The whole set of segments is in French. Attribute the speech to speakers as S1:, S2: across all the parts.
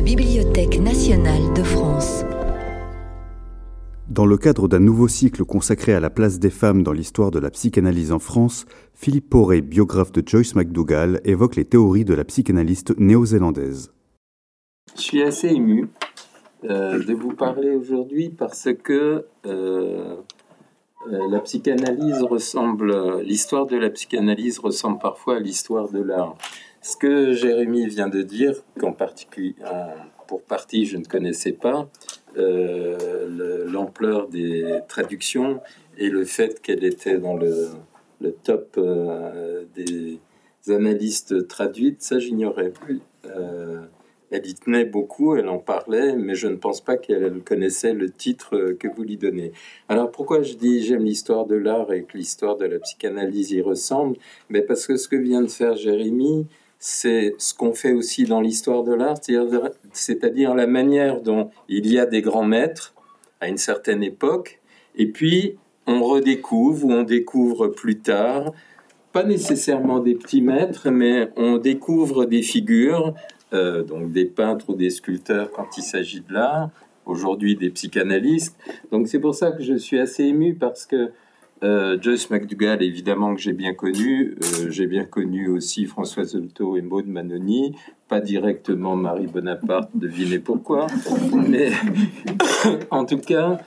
S1: la Bibliothèque nationale de France.
S2: Dans le cadre d'un nouveau cycle consacré à la place des femmes dans l'histoire de la psychanalyse en France, Philippe Poré, biographe de Joyce McDougall, évoque les théories de la psychanalyste néo-zélandaise.
S3: Je suis assez ému euh, de vous parler aujourd'hui parce que euh, euh, la psychanalyse ressemble, l'histoire de la psychanalyse ressemble parfois à l'histoire de l'art. Ce que Jérémy vient de dire, qu'en particulier, pour partie je ne connaissais pas, euh, l'ampleur des traductions et le fait qu'elle était dans le, top euh, des analystes traduites, ça j'ignorais. Euh, elle y tenait beaucoup, elle en parlait, mais je ne pense pas qu'elle connaissait le titre que vous lui donnez. Alors pourquoi je dis j'aime l'histoire de l'art et que l'histoire de la psychanalyse y ressemble? Mais parce que ce que vient de faire Jérémy, c'est ce qu'on fait aussi dans l'histoire de l'art, c'est-à-dire la manière dont il y a des grands maîtres à une certaine époque, et puis on redécouvre ou on découvre plus tard, pas nécessairement des petits maîtres, mais on découvre des figures, euh, donc des peintres ou des sculpteurs quand il s'agit de l'art, aujourd'hui des psychanalystes. Donc c'est pour ça que je suis assez ému parce que euh, Joyce McDougall, évidemment, que j'ai bien connu. Euh, j'ai bien connu aussi Françoise Zolto et Maud Manoni. Pas directement Marie Bonaparte, devinez pourquoi. Mais en tout cas,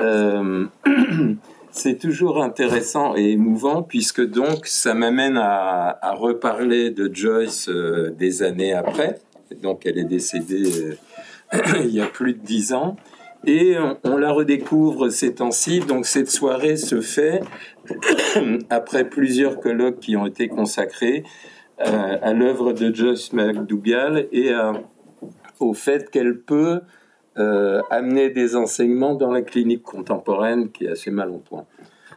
S3: euh, c'est toujours intéressant et émouvant puisque donc ça m'amène à, reparler de Joyce des années après. Donc elle est décédée il y a plus de dix ans. Et on, la redécouvre ces temps-ci. Donc cette soirée se fait après plusieurs colloques qui ont été consacrés euh, à l'œuvre de Joyce McDougall et au fait qu'elle peut euh, amener des enseignements dans la clinique contemporaine qui est assez mal en point.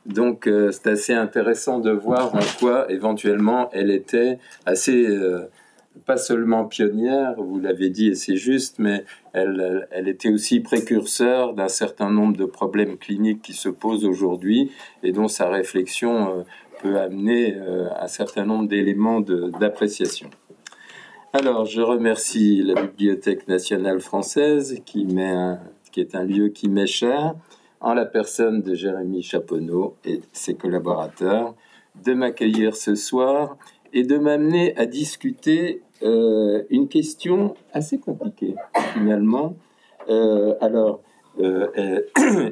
S3: Donc euh, c'est assez intéressant de voir en quoi éventuellement elle était assez pas seulement pionnière, vous l'avez dit et c'est juste, mais elle, était aussi précurseur d'un certain nombre de problèmes cliniques qui se posent aujourd'hui et dont sa réflexion euh, peut amener euh, un certain nombre d'éléments d'appréciation. Alors, je remercie la Bibliothèque nationale française qui, met qui est un lieu qui m'est cher, en la personne de Jérémy Chaponneau et ses collaborateurs, de m'accueillir ce soir et de m'amener à discuter euh, une question assez compliquée finalement. Euh, alors, euh,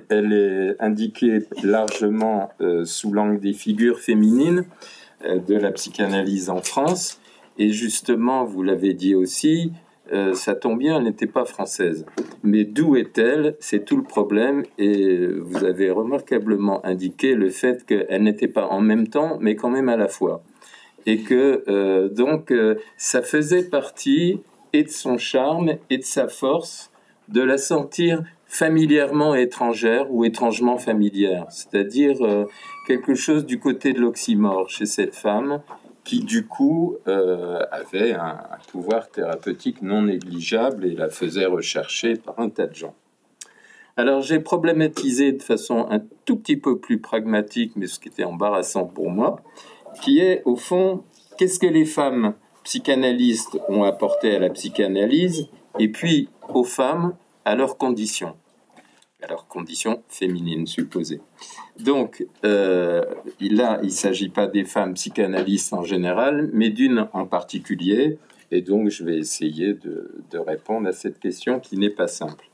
S3: elle, est indiquée largement sous l'angle des figures féminines de la psychanalyse en France. Et justement, vous l'avez dit aussi, ça tombe bien, elle n'était pas française. Mais d'où est-elle? C'est tout le problème. Et vous avez remarquablement indiqué le fait qu'elle n'était pas en même temps, mais quand même à la fois et que euh, donc euh, ça faisait partie et de son charme et de sa force de la sentir familièrement étrangère ou étrangement familière, c'est-à-dire euh, quelque chose du côté de l'oxymore chez cette femme qui du coup avait un, un, pouvoir thérapeutique non négligeable et la faisait rechercher par un tas de gens. Alors j'ai problématisé de façon un tout petit peu plus pragmatique, mais ce qui était embarrassant pour moi, qui est au fond qu'est-ce que les femmes psychanalystes ont apporté à la psychanalyse et puis aux femmes à leurs conditions, à leurs conditions féminines supposées. Donc euh, là, il ne s'agit pas des femmes psychanalystes en général, mais d'une en particulier. Et donc, je vais essayer de, répondre à cette question qui n'est pas simple.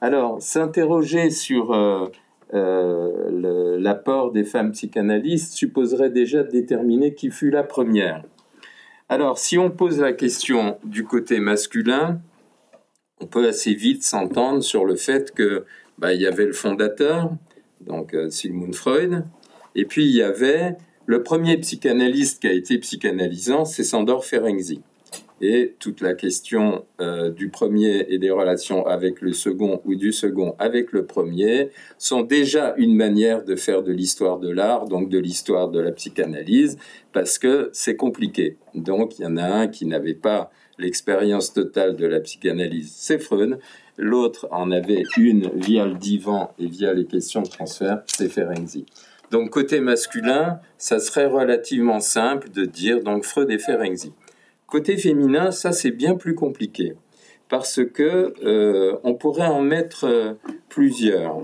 S3: Alors, s'interroger sur euh, euh, l'apport des femmes psychanalystes supposerait déjà de déterminer qui fut la première. Alors, si on pose la question du côté masculin, on peut assez vite s'entendre sur le fait que bah, il y avait le fondateur, donc euh, Sigmund Freud, et puis il y avait le premier psychanalyste qui a été psychanalysant, c'est Sandor Ferenczi et toute la question euh, du premier et des relations avec le second ou du second avec le premier sont déjà une manière de faire de l'histoire de l'art, donc de l'histoire de la psychanalyse, parce que c'est compliqué. Donc il y en a un qui n'avait pas l'expérience totale de la psychanalyse, c'est Freud. L'autre en avait une via le divan et via les questions de transfert, c'est Ferenczi. Donc côté masculin, ça serait relativement simple de dire donc Freud et Ferenczi. Côté féminin, ça c'est bien plus compliqué. parce que euh, on pourrait en mettre euh, plusieurs.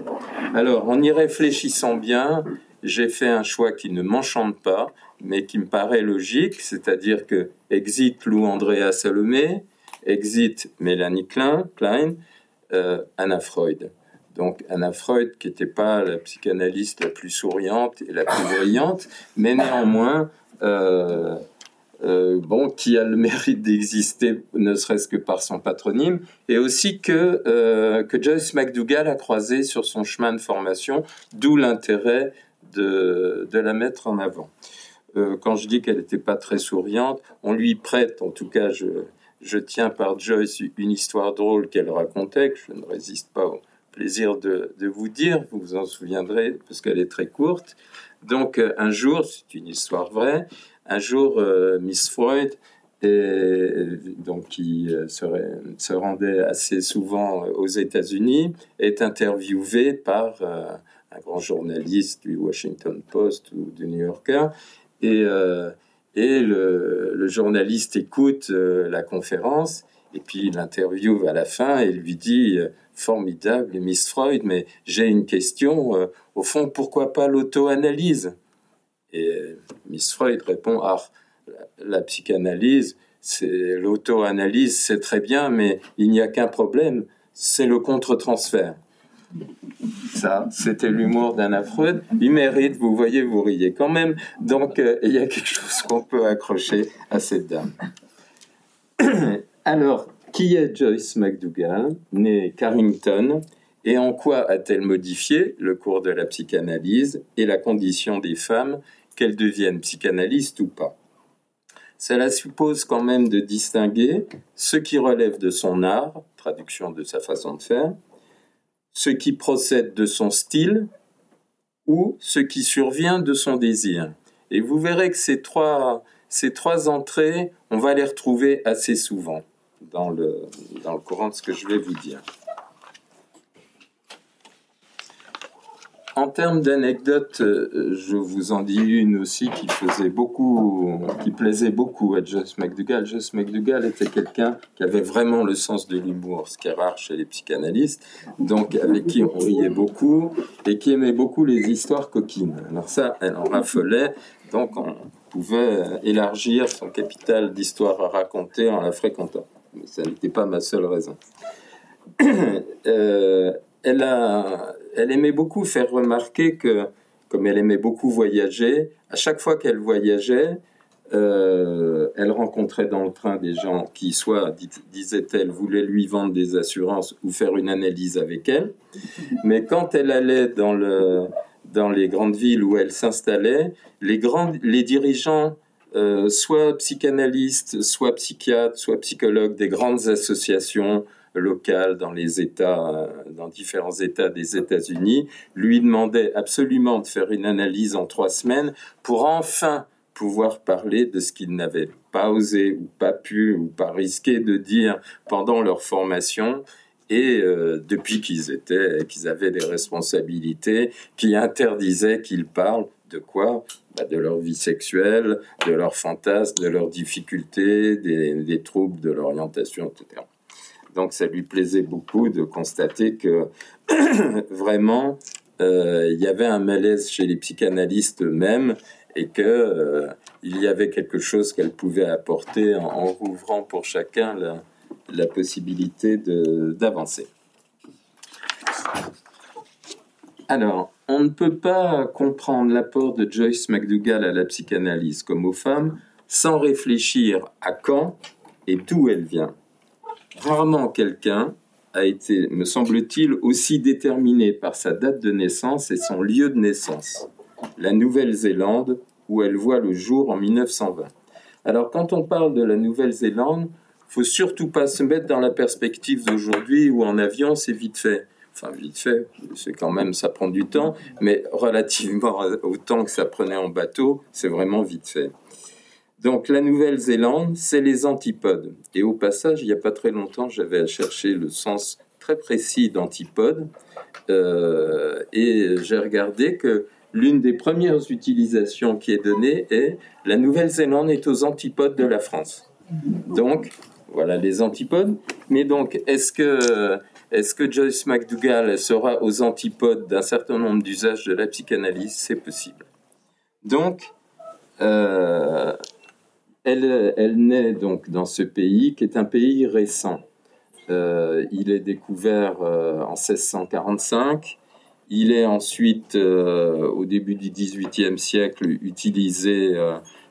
S3: Alors, en y réfléchissant bien, j'ai fait un choix qui ne m'enchante pas, mais qui me paraît logique, c'est-à-dire que exit Lou Andrea Salomé, exit Mélanie Klein, Klein euh, Anna Freud. Donc Anna Freud, qui n'était pas la psychanalyste la plus souriante et la plus brillante, mais néanmoins euh, bon, qui a le mérite d'exister, ne serait-ce que par son patronyme, et aussi que, euh, que Joyce McDougall a croisé sur son chemin de formation, d'où l'intérêt de, de, la mettre en avant. Euh, quand je dis qu'elle n'était pas très souriante, on lui prête, en tout cas, je, je tiens par Joyce une histoire drôle qu'elle racontait, que je ne résiste pas au plaisir de, de vous dire, vous vous en souviendrez, parce qu'elle est très courte. Donc, un jour, c'est une histoire vraie, un jour, euh, Miss Freud, donc qui euh, se rendait assez souvent aux États-Unis, est interviewée par euh, un grand journaliste du Washington Post ou du New Yorker, et, le, journaliste écoute la conférence, et puis l'interview à la fin et lui dit formidable, Miss Freud, mais j'ai une question. au fond, pourquoi pas l'auto-analyse? Et Miss Freud répond Ah, la, psychanalyse, c'est l'auto-analyse, c'est très bien, mais il n'y a qu'un problème, c'est le contre-transfert. Ça, c'était l'humour d'Anna Freud. Il mérite, vous voyez, vous riez quand même. Donc, euh, il y a quelque chose qu'on peut accrocher à cette dame. Alors, qui est Joyce McDougall, née Carrington, et en quoi a-t-elle modifié le cours de la psychanalyse et la condition des femmes qu'elle devienne psychanalyste ou pas. Cela suppose quand même de distinguer ce qui relève de son art, traduction de sa façon de faire, ce qui procède de son style ou ce qui survient de son désir. Et vous verrez que ces trois, ces trois entrées, on va les retrouver assez souvent dans le, dans le courant de ce que je vais vous dire. En termes d'anecdotes, euh, je vous en dis une aussi qui faisait beaucoup, qui plaisait beaucoup à Joyce McDougall. Joyce McDougall était quelqu'un qui avait vraiment le sens de l'humour, ce qui est rare chez les psychanalystes, donc avec qui on riait beaucoup et qui aimait beaucoup les histoires coquines. Alors ça, elle en raffolait, donc on pouvait élargir son capital d'histoires à raconter en la fréquentant. Mais ça n'était pas ma seule raison. euh, elle, a, elle aimait beaucoup faire remarquer que, comme elle aimait beaucoup voyager, à chaque fois qu'elle voyageait, euh, elle rencontrait dans le train des gens qui, soit, disait-elle, voulaient lui vendre des assurances ou faire une analyse avec elle. Mais quand elle allait dans, le, dans les grandes villes où elle s'installait, les, les dirigeants, euh, soit psychanalystes, soit psychiatres, soit psychologues des grandes associations, locales dans les États, euh, dans différents États des États-Unis, lui demandait absolument de faire une analyse en trois semaines pour enfin pouvoir parler de ce qu'ils n'avaient pas osé ou pas pu ou pas risqué de dire pendant leur formation et euh, depuis qu'ils étaient qu'ils avaient des responsabilités qui interdisaient qu'ils parlent de quoi? Bah, de leur vie sexuelle, de leurs fantasmes, de leurs difficultés, des, des troubles de l'orientation, etc. Donc ça lui plaisait beaucoup de constater que vraiment euh, il y avait un malaise chez les psychanalystes eux-mêmes et que euh, y avait quelque chose qu'elle pouvait apporter en, rouvrant pour chacun la, la possibilité d'avancer. Alors, on ne peut pas comprendre l'apport de Joyce McDougall à la psychanalyse comme aux femmes sans réfléchir à quand et d'où elle vient. Rarement quelqu'un a été, me semble-t-il, aussi déterminé par sa date de naissance et son lieu de naissance, la Nouvelle-Zélande, où elle voit le jour en 1920. Alors quand on parle de la Nouvelle-Zélande, faut surtout pas se mettre dans la perspective d'aujourd'hui où en avion c'est vite fait. Enfin vite fait, c'est quand même ça prend du temps, mais relativement au temps que ça prenait en bateau, c'est vraiment vite fait. Donc la Nouvelle-Zélande, c'est les antipodes. Et au passage, il n'y a pas très longtemps, j'avais cherché le sens très précis d'antipode. Euh, et j'ai regardé que l'une des premières utilisations qui est donnée est la Nouvelle-Zélande est aux antipodes de la France. Donc, voilà les antipodes. Mais donc, est-ce que, est que Joyce McDougall sera aux antipodes d'un certain nombre d'usages de la psychanalyse? C'est possible. Donc, euh, elle, naît donc dans ce pays qui est un pays récent. Euh, il est découvert euh, en 1645. Il est ensuite, au début du XVIIIe siècle, utilisé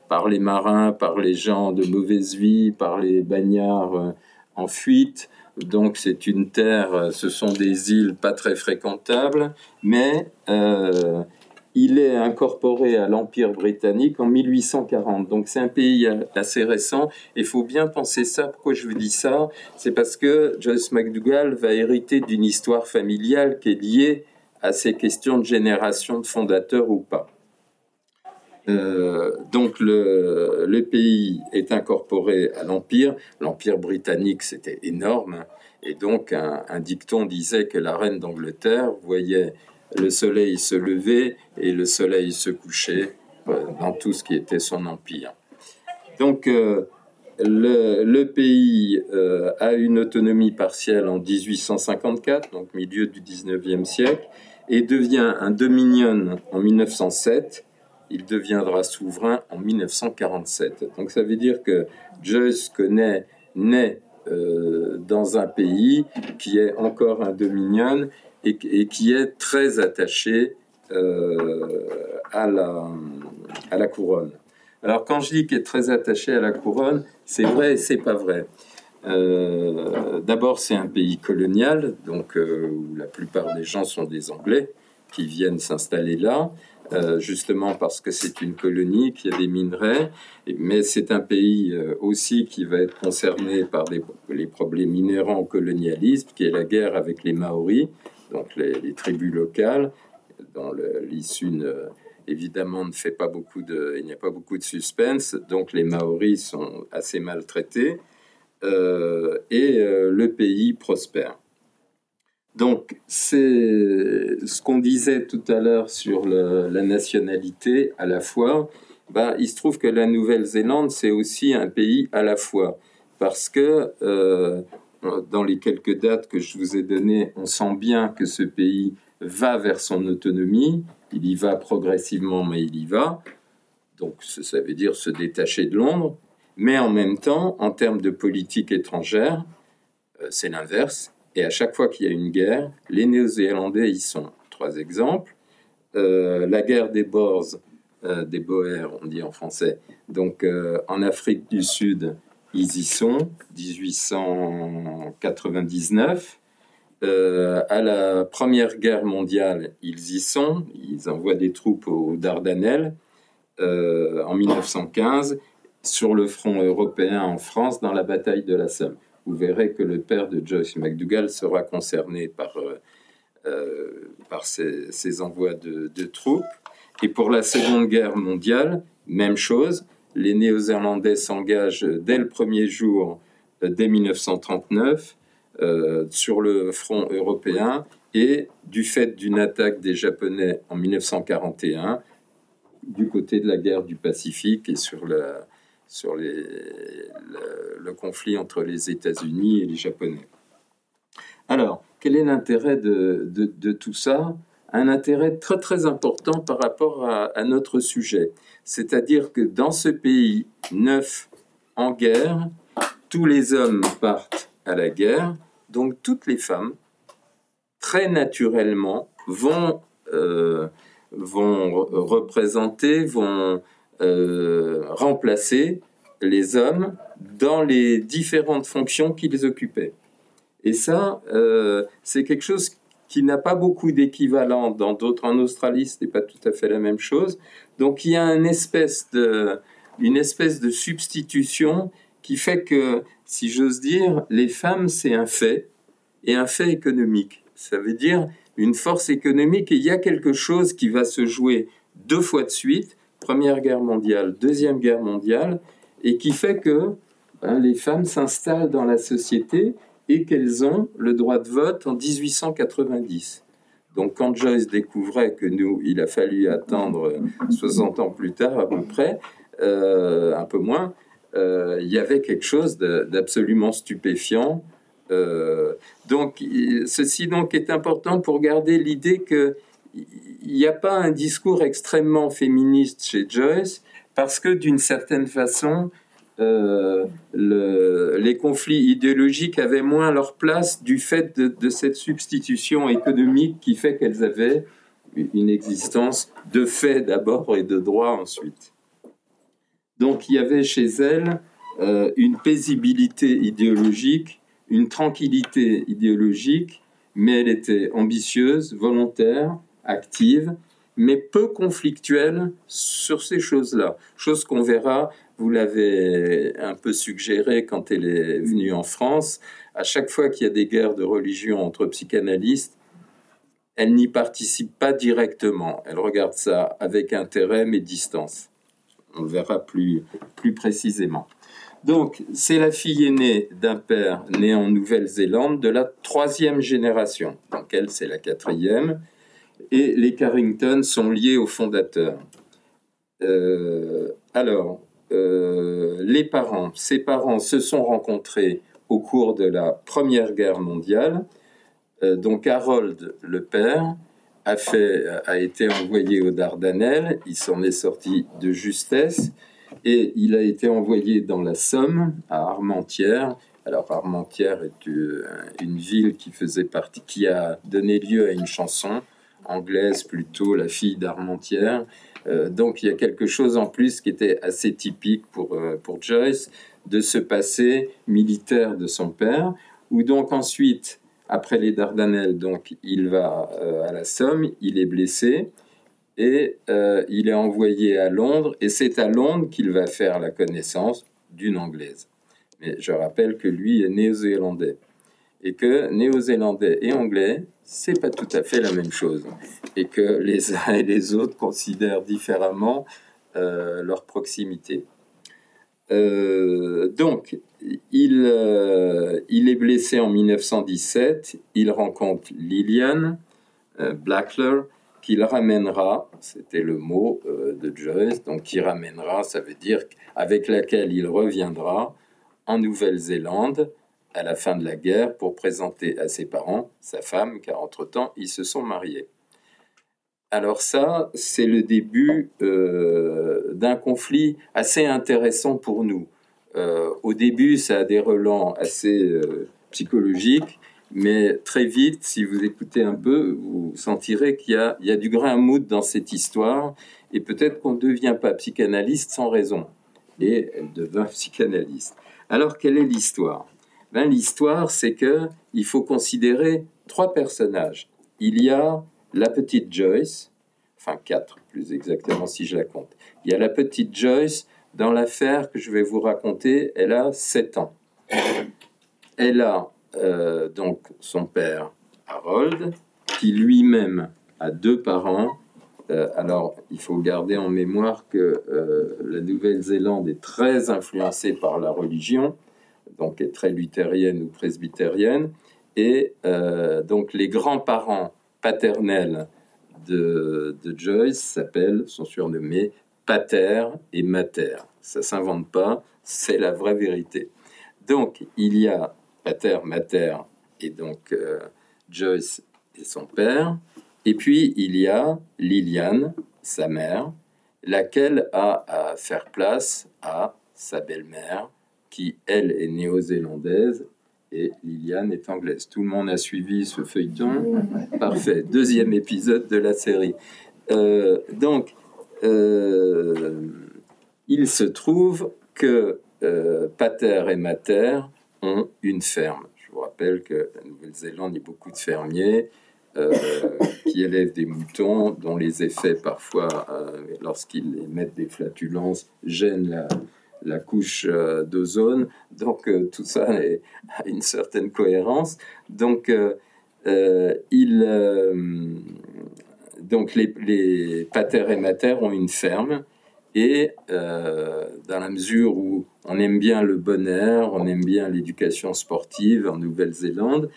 S3: par les marins, par les gens de mauvaise vie, par les bagnards en fuite. Donc c'est une terre, ce sont des îles pas très fréquentables, mais il est incorporé à l'Empire britannique en 1840. Donc c'est un pays assez récent. Il faut bien penser ça. Pourquoi je vous dis ça? C'est parce que Joyce McDougall va hériter d'une histoire familiale qui est liée à ces questions de génération de fondateurs ou pas. Euh, donc le, le, pays est incorporé à l'Empire. L'Empire britannique, c'était énorme. Et donc un, un, dicton disait que la reine d'Angleterre voyait le soleil se levait et le soleil se couchait euh, dans tout ce qui était son empire. Donc euh, le, pays euh, a une autonomie partielle en 1854, donc milieu du 19e siècle, et devient un dominion en 1907. Il deviendra souverain en 1947. Donc ça veut dire que Joyce connaît, naît dans un pays qui est encore un dominion et, qui est très attaché euh, à, la, à la couronne. Alors quand je dis qu'il est très attaché à la couronne, c'est vrai et c'est pas vrai. Euh, d'abord, c'est un pays colonial, donc euh, où la plupart des gens sont des Anglais qui viennent s'installer là, justement parce que c'est une colonie, qu'il y a des minerais, mais c'est un pays aussi qui va être concerné par les problèmes inhérents au colonialisme, qui est la guerre avec les Maoris, donc les, tribus locales, dont l'issue évidemment ne fait pas beaucoup de, il n'y a pas beaucoup de suspense, donc les Maoris sont assez maltraités euh, et euh, le pays prospère. Donc c'est ce qu'on disait tout à l'heure sur la nationalité à la fois. Ben, il se trouve que la Nouvelle-Zélande c'est aussi un pays à la fois parce que euh, dans les quelques dates que je vous ai données, on sent bien que ce pays va vers son autonomie. Il y va progressivement, mais il y va. Donc ça veut dire se détacher de Londres. Mais en même temps, en termes de politique étrangère, euh, c'est l'inverse. Et à chaque fois qu'il y a une guerre, les Néo-Zélandais y sont. Trois exemples. Euh, la guerre des Boers, euh, des Boers, on dit en français, donc en Afrique du Sud, ils y sont, 1899. Euh, à la Première Guerre mondiale, ils y sont. Ils envoient des troupes aux Dardanelles euh, en 1915 sur le front européen en France dans la bataille de la Somme. Vous verrez que le père de Joyce McDougall sera concerné par, euh, par ces, envois de, troupes. Et pour la Seconde Guerre mondiale, même chose les Néo-Zélandais s'engagent dès le premier jour, euh, dès 1939, euh, sur le front européen et du fait d'une attaque des Japonais en 1941, du côté de la guerre du Pacifique et sur, sur le, conflit entre les États-Unis et les Japonais. Alors, quel est l'intérêt de, tout ça? Un intérêt très très important par rapport à notre sujet. C'est-à-dire que dans ce pays neuf en guerre, tous les hommes partent à la guerre, donc toutes les femmes, très naturellement, vont, euh, vont représenter, vont euh, remplacer les hommes dans les différentes fonctions qu'ils occupaient. Et ça, euh, c'est quelque chose qui n'a pas beaucoup d'équivalent dans d'autres. En Australie, ce n'est pas tout à fait la même chose. Donc il y a une espèce de, une espèce de substitution qui fait que, si j'ose dire, les femmes, c'est un fait, et un fait économique. Ça veut dire une force économique, et il y a quelque chose qui va se jouer deux fois de suite, Première Guerre mondiale, Deuxième Guerre mondiale, et qui fait que ben, les femmes s'installent dans la société et qu'elles ont le droit de vote en 1890. Donc quand Joyce découvrait que nous, il a fallu attendre 60 ans plus tard à peu près, euh, un peu moins, euh, il y avait quelque chose d'absolument stupéfiant. Euh, donc, ceci donc est important pour garder l'idée que il n'y a pas un discours extrêmement féministe chez Joyce, parce que d'une certaine façon, euh, le, les conflits idéologiques avaient moins leur place du fait de, de cette substitution économique qui fait qu'elles avaient une existence de fait d'abord et de droit ensuite. Donc il y avait chez elles euh, une paisibilité idéologique, une tranquillité idéologique, mais elle était ambitieuse, volontaire, active, mais peu conflictuelle sur ces choses-là. Chose qu'on verra, vous l'avez un peu suggéré quand elle est venue en France, à chaque fois qu'il y a des guerres de religion entre psychanalystes, elle n'y participe pas directement. Elle regarde ça avec intérêt mais distance. On le verra plus, plus précisément. Donc, c'est la fille aînée d'un père né en Nouvelle-Zélande de la troisième génération. Donc, elle, c'est la quatrième. Et les Carrington sont liés au fondateur. Euh, alors, euh, les parents, ses parents se sont rencontrés au cours de la Première Guerre mondiale. Euh, donc Harold, le père, a, été envoyé aux Dardanelles, il s'en est sorti de justesse, et il a été envoyé dans la Somme, à Armentières. Alors Armentières est euh, une ville qui faisait partie, qui a donné lieu à une chanson anglaise plutôt, La fille d'Armentières. Euh, donc il y a quelque chose en plus qui était assez typique pour, pour Joyce de ce passé militaire de son père, où donc ensuite après les Dardanelles, donc, il va euh, à la Somme, il est blessé et euh, il est envoyé à Londres. Et c'est à Londres qu'il va faire la connaissance d'une Anglaise. Mais je rappelle que lui est néo-zélandais et que néo-zélandais et anglais, c'est pas tout à fait la même chose, et que les uns et les autres considèrent différemment euh, leur proximité. donc, il, euh, il est blessé en 1917. Il rencontre Lillian euh, Blackler, qu'il ramènera, c'était le mot euh, de Joyce, donc qui ramènera, ça veut dire avec laquelle il reviendra en Nouvelle-Zélande à la fin de la guerre pour présenter à ses parents sa femme, car entre-temps, ils se sont mariés. Alors ça, c'est le début d'un conflit assez intéressant pour nous. Euh, au début, ça a des relents assez euh, psychologiques, mais très vite, si vous écoutez un peu, vous sentirez qu'il y, a, du grain à moudre dans cette histoire, et peut-être qu'on ne devient pas psychanalyste sans raison. Et elle devint psychanalyste. Alors, quelle est l'histoire? Ben, L'histoire, c'est que il faut considérer trois personnages. Il y a la petite Joyce, enfin quatre plus exactement si je la compte. Il y a la petite Joyce dans l'affaire que je vais vous raconter, elle a 7 ans. Elle a euh, donc son père Harold, qui lui-même a deux parents. Euh, alors, il faut garder en mémoire que euh, la Nouvelle-Zélande est très influencée par la religion, donc est très luthérienne ou presbytérienne. Et donc, les grands-parents paternels de, de Joyce s'appellent, sont surnommés pater et mater. Ça s'invente pas, c'est la vraie vérité. Donc, il y a pater, mater et donc euh, Joyce et son père. Et puis, il y a Liliane, sa mère, laquelle a à faire place à sa belle-mère, qui, elle, est néo-zélandaise et Liliane est anglaise. Tout le monde a suivi ce feuilleton. Parfait. Deuxième épisode de la série. Euh, donc, euh, il se trouve que euh, Pater et Mater ont une ferme. Je vous rappelle que la Nouvelle-Zélande, il y a beaucoup de fermiers qui élèvent des moutons, dont les effets parfois, lorsqu'ils émettent des flatulences, gênent la, couche d'ozone. Donc tout ça a une certaine cohérence. Donc il donc les, les pater et mater ont une ferme et euh, dans la mesure où on aime bien le bon air, on aime bien l'éducation sportive en Nouvelle-Zélande,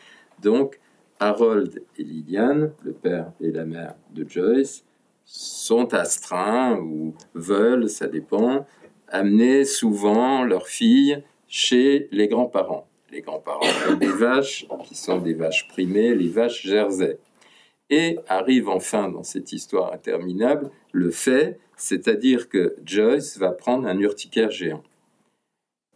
S3: donc Harold et Liliane, le père et la mère de Joyce, sont astreints ou veulent, ça dépend, amenaient souvent leurs filles chez les grands-parents. Les grands-parents ont des vaches qui sont des vaches primées, les vaches jersey. Et arrive enfin dans cette histoire interminable le fait, c'est-à-dire que Joyce va prendre un urticaire géant.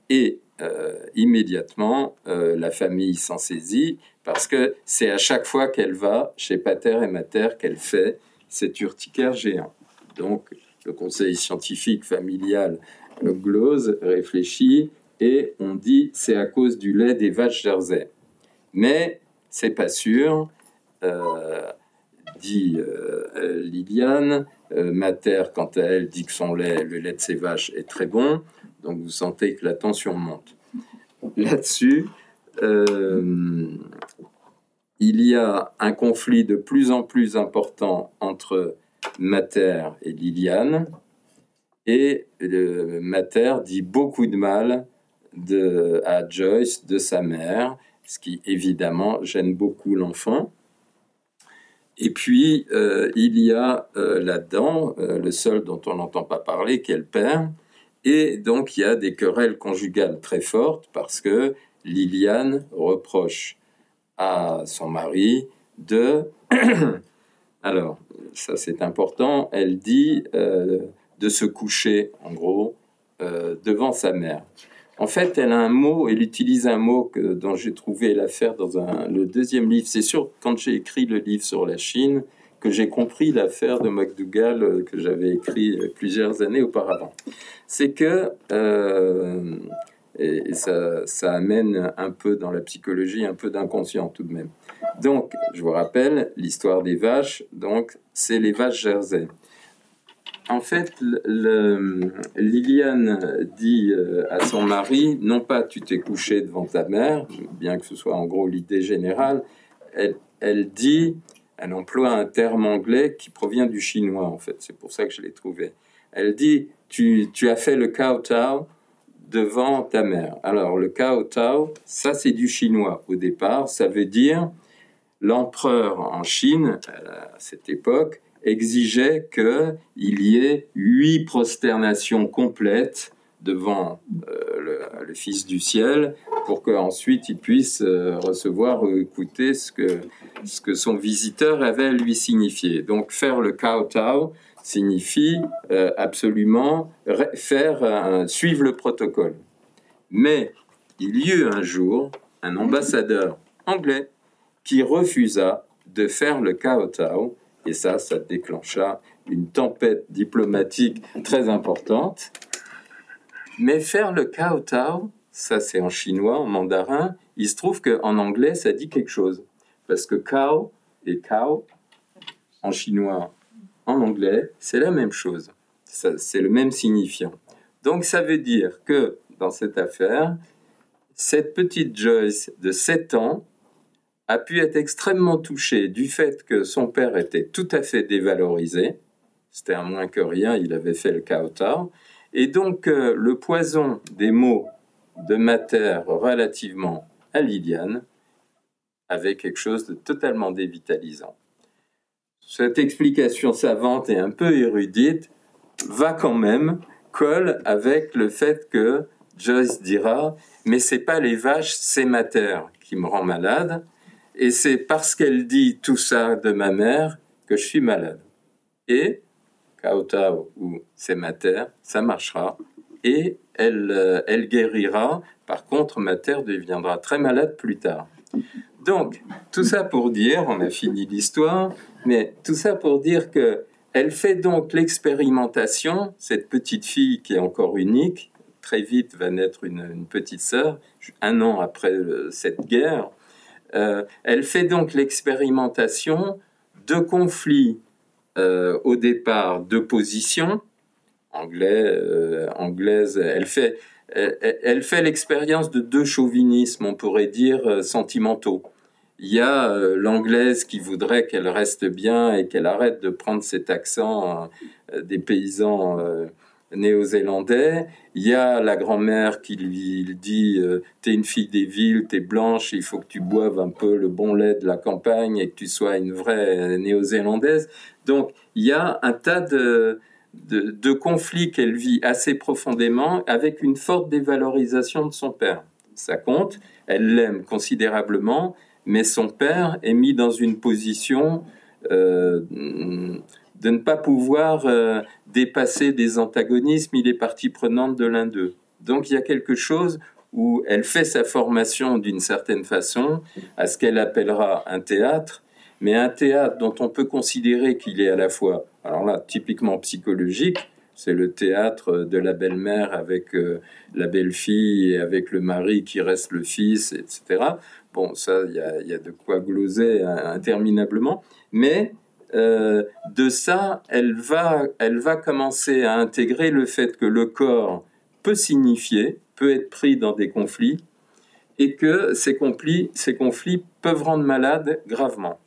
S3: Et euh, immédiatement, euh, la famille s'en saisit parce que c'est à chaque fois qu'elle va chez Pater et Mater qu'elle fait cet urticaire géant. Donc, le conseil scientifique familial glose, réfléchit et on dit c'est à cause du lait des vaches jersey. Mais c'est pas sûr. Euh, dit euh, Liliane. Euh, Mater, quant à elle, dit que son lait, le lait de ses vaches, est très bon. Donc vous sentez que la tension monte. Là-dessus, il y a un conflit de plus en plus important entre Mater et Liliane. Et Mater dit beaucoup de mal de, à Joyce de sa mère, ce qui évidemment gêne beaucoup l'enfant. Et puis, euh, il y a euh, là-dedans euh, le seul dont on n'entend pas parler, qui est le père. Et donc, il y a des querelles conjugales très fortes parce que Liliane reproche à son mari de... Alors, ça c'est important, elle dit de se coucher, en gros, devant sa mère. En fait, elle a un mot, elle utilise un mot que, dont j'ai trouvé l'affaire dans le deuxième livre. C'est sûr, quand j'ai écrit le livre sur la Chine, que j'ai compris l'affaire de MacDougall euh, que j'avais écrit euh, plusieurs années auparavant. C'est que, euh, et ça, ça, amène un peu dans la psychologie, un peu d'inconscient tout de même. Donc, je vous rappelle, l'histoire des vaches, donc, c'est les vaches jersey. En fait, Liliane dit euh, à son mari, non pas tu t'es couché devant ta mère, bien que ce soit en gros l'idée générale, elle, dit, elle emploie un terme anglais qui provient du chinois en fait, c'est pour ça que je l'ai trouvé. Elle dit, tu, as fait le kowtow devant ta mère. Alors le kowtow, ça c'est du chinois au départ, ça veut dire l'empereur en Chine à cette époque exigeait qu'il y ait huit prosternations complètes devant euh, le, Fils du ciel pour qu'ensuite il puisse euh, recevoir ou écouter ce que, ce que son visiteur avait à lui signifier. Donc faire le kowtow signifie euh, absolument faire suivre le protocole. Mais il y eut un jour un ambassadeur anglais qui refusa de faire le kowtow et ça, ça déclencha une tempête diplomatique très importante. Mais faire le kowtow, ça c'est en chinois, en mandarin, il se trouve qu'en anglais, ça dit quelque chose. Parce que cow et cow, en chinois, en anglais, c'est la même chose. C'est le même signifiant. Donc ça veut dire que dans cette affaire, cette petite Joyce de 7 ans a pu être extrêmement touché du fait que son père était tout à fait dévalorisé. C'était un moins que rien, il avait fait le kowtow. Et donc, euh, le poison des mots de Mater relativement à Liliane avait quelque chose de totalement dévitalisant. Cette explication savante et un peu érudite va quand même, colle avec le fait que Joyce dira Mais c'est pas les vaches, c'est Mater qui me rend malade. Et c'est parce qu'elle dit tout ça de ma mère que je suis malade. Et, Kaotao ou c'est ma terre, ça marchera. Et elle, euh, elle guérira. Par contre, ma terre deviendra très malade plus tard. Donc, tout ça pour dire, on a fini l'histoire, mais tout ça pour dire que elle fait donc l'expérimentation, cette petite fille qui est encore unique, très vite va naître une, une petite sœur, un an après euh, cette guerre, euh, elle fait donc l'expérimentation de conflits euh, au départ de position anglais, euh, anglaise. Elle fait, elle, fait l'expérience de deux chauvinismes, on pourrait dire sentimentaux. Il y a l'anglaise qui voudrait qu'elle reste bien et qu'elle arrête de prendre cet accent des paysans néo-zélandais. Il y a la grand-mère qui lui dit euh, T'es une fille des villes, t'es blanche, il faut que tu boives un peu le bon lait de la campagne et que tu sois une vraie néo-zélandaise. Donc, il y a un tas de, conflits qu'elle vit assez profondément avec une forte dévalorisation de son père. Ça compte, elle l'aime considérablement, mais son père est mis dans une position euh, de ne pas pouvoir euh, dépasser des antagonismes, il est partie prenante de l'un d'eux. Donc il y a quelque chose où elle fait sa formation d'une certaine façon à ce qu'elle appellera un théâtre, mais un théâtre dont on peut considérer qu'il est à la fois, alors là, typiquement psychologique, c'est le théâtre de la belle-mère avec euh, la belle-fille et avec le mari qui reste le fils, etc. Bon, ça, il y a, de quoi gloser interminablement, mais euh, de ça, elle va, elle va commencer à intégrer le fait que le corps peut signifier, peut être pris dans des conflits, et que ces conflits, peuvent rendre malade gravement.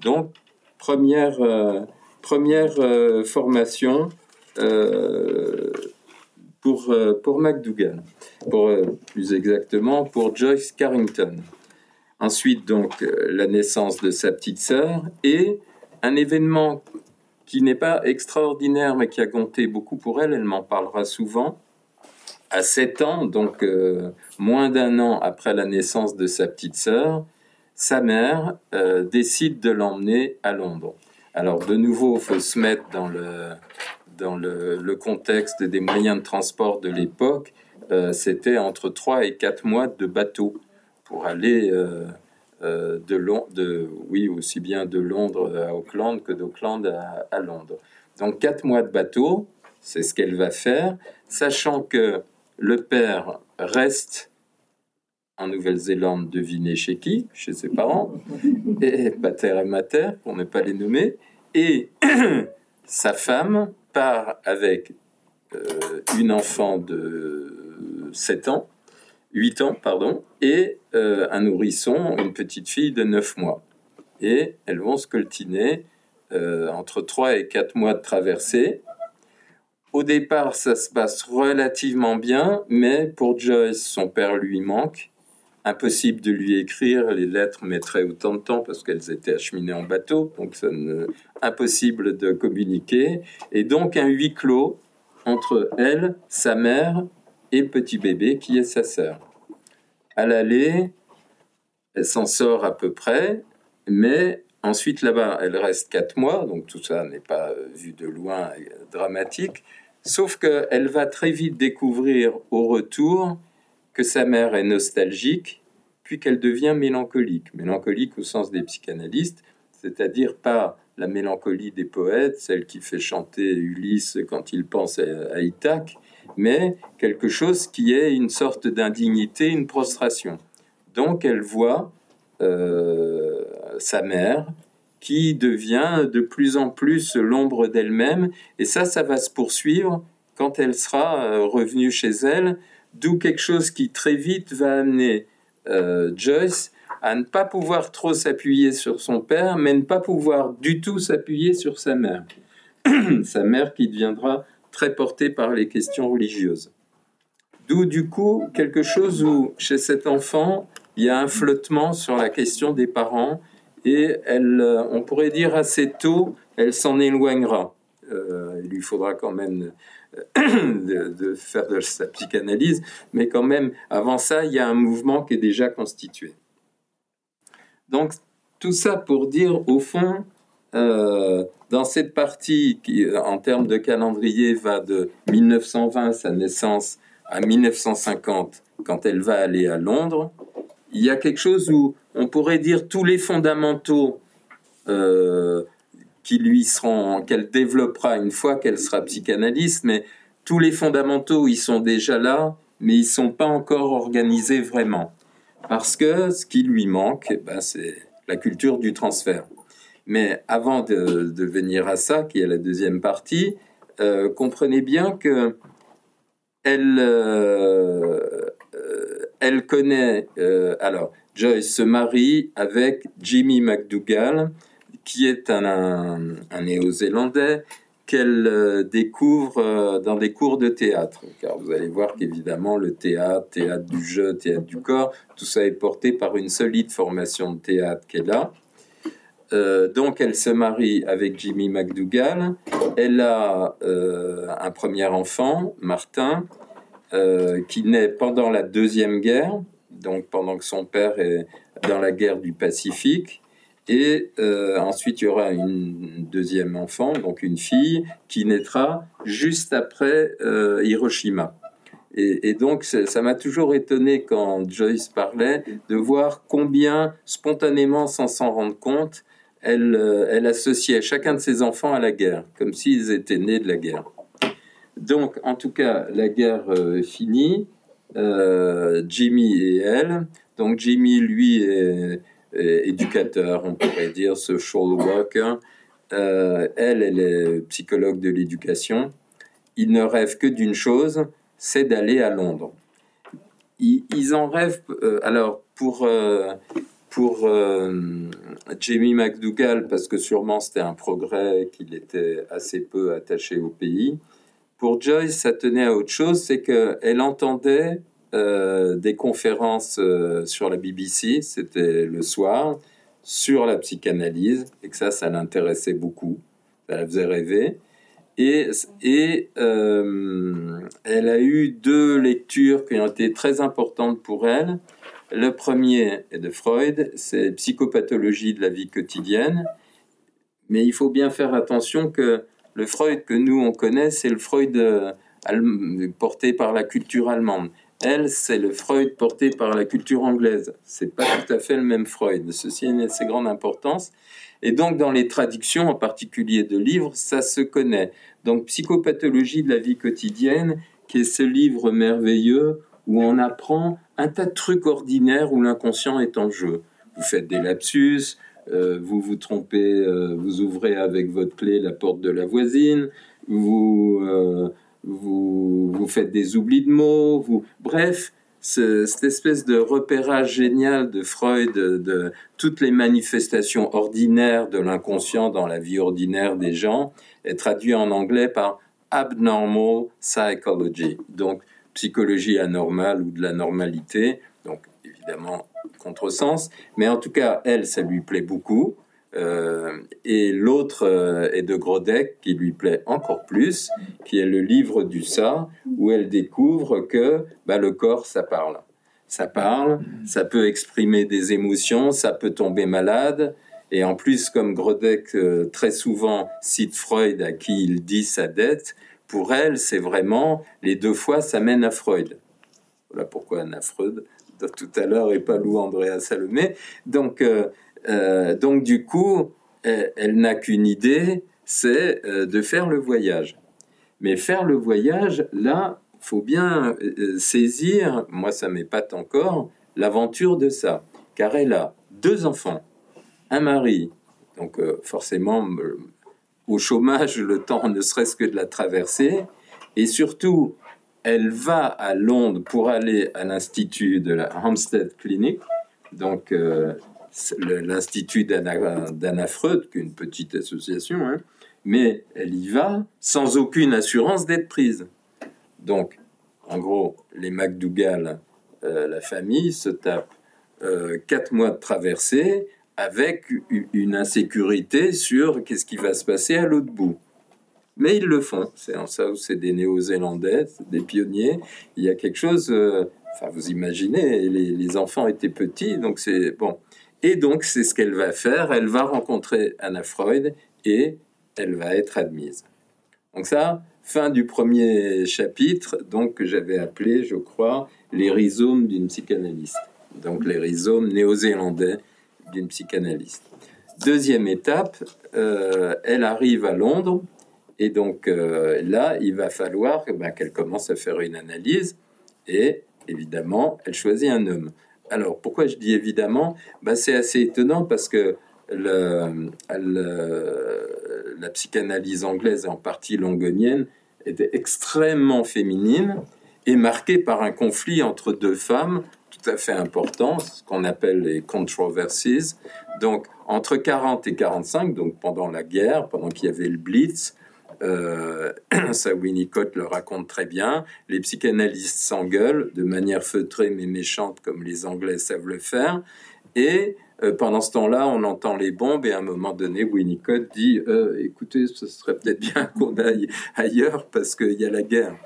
S3: Donc, première, euh, première euh, formation pour, pour, plus exactement pour Joyce Carrington. Ensuite, donc, la naissance de sa petite sœur et un événement qui n'est pas extraordinaire, mais qui a compté beaucoup pour elle, elle m'en parlera souvent. À 7 ans, donc euh, moins d'un an après la naissance de sa petite sœur, sa mère euh, décide de l'emmener à Londres. Alors de nouveau, il faut se mettre dans le, dans le, contexte des moyens de transport de l'époque. Euh, c'était entre 3 et 4 mois de bateau pour aller euh, de, oui, aussi bien de Londres à Auckland que d'Auckland à, Londres. Donc quatre mois de bateau, c'est ce qu'elle va faire, sachant que le père reste en Nouvelle-Zélande, devinez chez qui? Chez ses parents, et pater et mater, pour ne pas les nommer, et sa femme part avec euh, une enfant de 7 ans, 8 ans, pardon, et euh, un nourrisson, une petite fille de 9 mois. Et elles vont scoltiner euh, entre 3 et 4 mois de traversée. Au départ, ça se passe relativement bien, mais pour Joyce, son père lui manque. Impossible de lui écrire, les lettres mettraient autant de temps parce qu'elles étaient acheminées en bateau, donc impossible de communiquer. Et donc un huis clos entre elle, sa mère et petit bébé qui est sa sœur. À l'aller, elle s'en sort à peu près, mais ensuite là-bas, elle reste quatre mois, donc tout ça n'est pas vu de loin dramatique, sauf qu'elle va très vite découvrir au retour que sa mère est nostalgique, puis qu'elle devient mélancolique. Mélancolique au sens des psychanalystes, c'est-à-dire pas la mélancolie des poètes, celle qui fait chanter Ulysse quand il pense à, Ithaque, mais quelque chose qui est une sorte d'indignité, une prostration. Donc elle voit euh, sa mère qui devient de plus en plus l'ombre d'elle-même, et ça, ça va se poursuivre quand elle sera euh, revenue chez elle, d'où quelque chose qui très vite va amener euh, Joyce à ne pas pouvoir trop s'appuyer sur son père, mais ne pas pouvoir du tout s'appuyer sur sa mère. sa mère qui deviendra très porté par les questions religieuses. D'où du coup quelque chose où chez cet enfant, il y a un flottement sur la question des parents et elle, euh, on pourrait dire assez tôt, elle s'en éloignera. Euh, il lui faudra quand même euh, de, faire de sa psychanalyse, mais quand même, avant ça, il y a un mouvement qui est déjà constitué. Donc, tout ça pour dire, au fond, dans cette partie qui, en termes de calendrier, va de 1920, sa naissance, à 1950, quand elle va aller à Londres, il y a quelque chose où on pourrait dire tous les fondamentaux euh, qui lui seront, qu'elle développera une fois qu'elle sera psychanalyste, mais tous les fondamentaux, ils sont déjà là, mais ils sont pas encore organisés vraiment. Parce que ce qui lui manque, eh ben, c'est la culture du transfert. Mais avant de, venir à ça, qui est la deuxième partie, euh, comprenez bien que elle, euh, euh, connaît. alors, Joyce se marie avec Jimmy McDougall, qui est un, néo-zélandais qu'elle découvre dans des cours de théâtre. Car vous allez voir qu'évidemment, le théâtre, théâtre du jeu, théâtre du corps, tout ça est porté par une solide formation de théâtre qu'elle a. euh, donc elle se marie avec Jimmy McDougall. Elle a euh, un premier enfant, Martin, euh, qui naît pendant la deuxième guerre, donc pendant que son père est dans la guerre du Pacifique. Et ensuite, il y aura une deuxième enfant, donc une fille, qui naîtra juste après Hiroshima. Et, donc, ça m'a toujours étonné quand Joyce parlait de voir combien, spontanément, sans s'en rendre compte, elle, euh, elle associait chacun de ses enfants à la guerre, comme s'ils étaient nés de la guerre. Donc, en tout cas, la guerre euh, finie, euh, Jimmy et elle. Donc, Jimmy, lui, est, éducateur, on pourrait dire, social worker. elle, elle est psychologue de l'éducation. Ils ne rêvent que d'une chose, c'est d'aller à Londres. Ils, en rêvent. alors, pour pour euh, Jamie McDougall, parce que sûrement c'était un progrès qu'il était assez peu attaché au pays. Pour Joyce, ça tenait à autre chose, c'est qu'elle entendait euh, des conférences euh, sur la BBC, c'était le soir, sur la psychanalyse, et que ça, ça l'intéressait beaucoup, ça la faisait rêver. Et, et elle a eu deux lectures qui ont été très importantes pour elle. Le premier est de Freud, c'est psychopathologie de la vie quotidienne. Mais il faut bien faire attention que le Freud que nous on connaît, c'est le Freud euh, porté par la culture allemande. Elle, c'est le Freud porté par la culture anglaise. C'est pas tout à fait le même Freud. Ceci a une assez grande importance. Et donc, dans les traductions, en particulier de livres, ça se connaît. Donc, Psychopathologie de la vie quotidienne, qui est ce livre merveilleux où on apprend un tas de trucs ordinaires où l'inconscient est en jeu. Vous faites des lapsus, euh, vous vous trompez, euh, vous ouvrez avec votre clé la porte de la voisine, vous, euh, vous, faites des oublis de mots, vous... bref, cette espèce de repérage génial de Freud de toutes les manifestations ordinaires de l'inconscient dans la vie ordinaire des gens est traduit en anglais par abnormal psychology. Donc, psychologie anormale ou de la normalité, donc évidemment contresens, mais en tout cas, elle, ça lui plaît beaucoup. Euh, et l'autre euh, est de Grodeck, qui lui plaît encore plus, qui est le livre du ça, où elle découvre que bah, le corps, ça parle. Ça parle, ça peut exprimer des émotions, ça peut tomber malade. Et en plus, comme Grodeck euh, très souvent cite Freud à qui il dit sa dette, pour elle, c'est vraiment les deux fois, ça mène à Freud. Voilà pourquoi Anna Freud, tout à l'heure, et pas Lou Andrea Salomé. Donc, euh, euh, donc du coup, elle, n'a qu'une idée, c'est euh, de faire le voyage. Mais faire le voyage, là, faut bien saisir, moi ça m'épate encore, l'aventure de ça. Car elle a deux enfants, un mari, donc forcément au chômage le temps ne serait-ce que de la traverser. Et surtout, elle va à Londres pour aller à l'institut de la Hampstead Clinic, donc euh, l'institut d'Anna Freud, qui est une petite association, hein. mais elle y va sans aucune assurance d'être prise. Donc, en gros, les McDougall, euh, la famille, se tape euh, quatre mois de traversée avec une insécurité sur qu'est-ce qui va se passer à l'autre bout. Mais ils le font. C'est en ça où c'est des Néo-Zélandais, des pionniers. Il y a quelque chose. Euh, enfin, vous imaginez, les, enfants étaient petits, donc c'est bon. Et donc, c'est ce qu'elle va faire. Elle va rencontrer Anna Freud et elle va être admise. Donc ça, fin du premier chapitre, donc que j'avais appelé, je crois, les rhizomes d'une psychanalyste. Donc les rhizomes néo-zélandais d'une psychanalyste. Deuxième étape, euh, elle arrive à Londres et donc euh, là, il va falloir ben, qu'elle commence à faire une analyse et évidemment, elle choisit un homme. Alors pourquoi je dis évidemment? Ben, C'est assez étonnant parce que le, la psychanalyse anglaise, en partie longonienne, était extrêmement féminine et marquée par un conflit entre deux femmes tout à fait important, ce qu'on appelle les controversies. Donc, entre 40 et 45, donc pendant la guerre, pendant qu'il y avait le Blitz, euh, ça Winnicott le raconte très bien, les psychanalystes s'engueulent de manière feutrée mais méchante comme les Anglais savent le faire, et Euh, pendant ce temps-là, on entend les bombes et à un moment donné, Winnicott dit euh, Écoutez, ce serait peut-être bien qu'on aille ailleurs parce qu'il y a la guerre.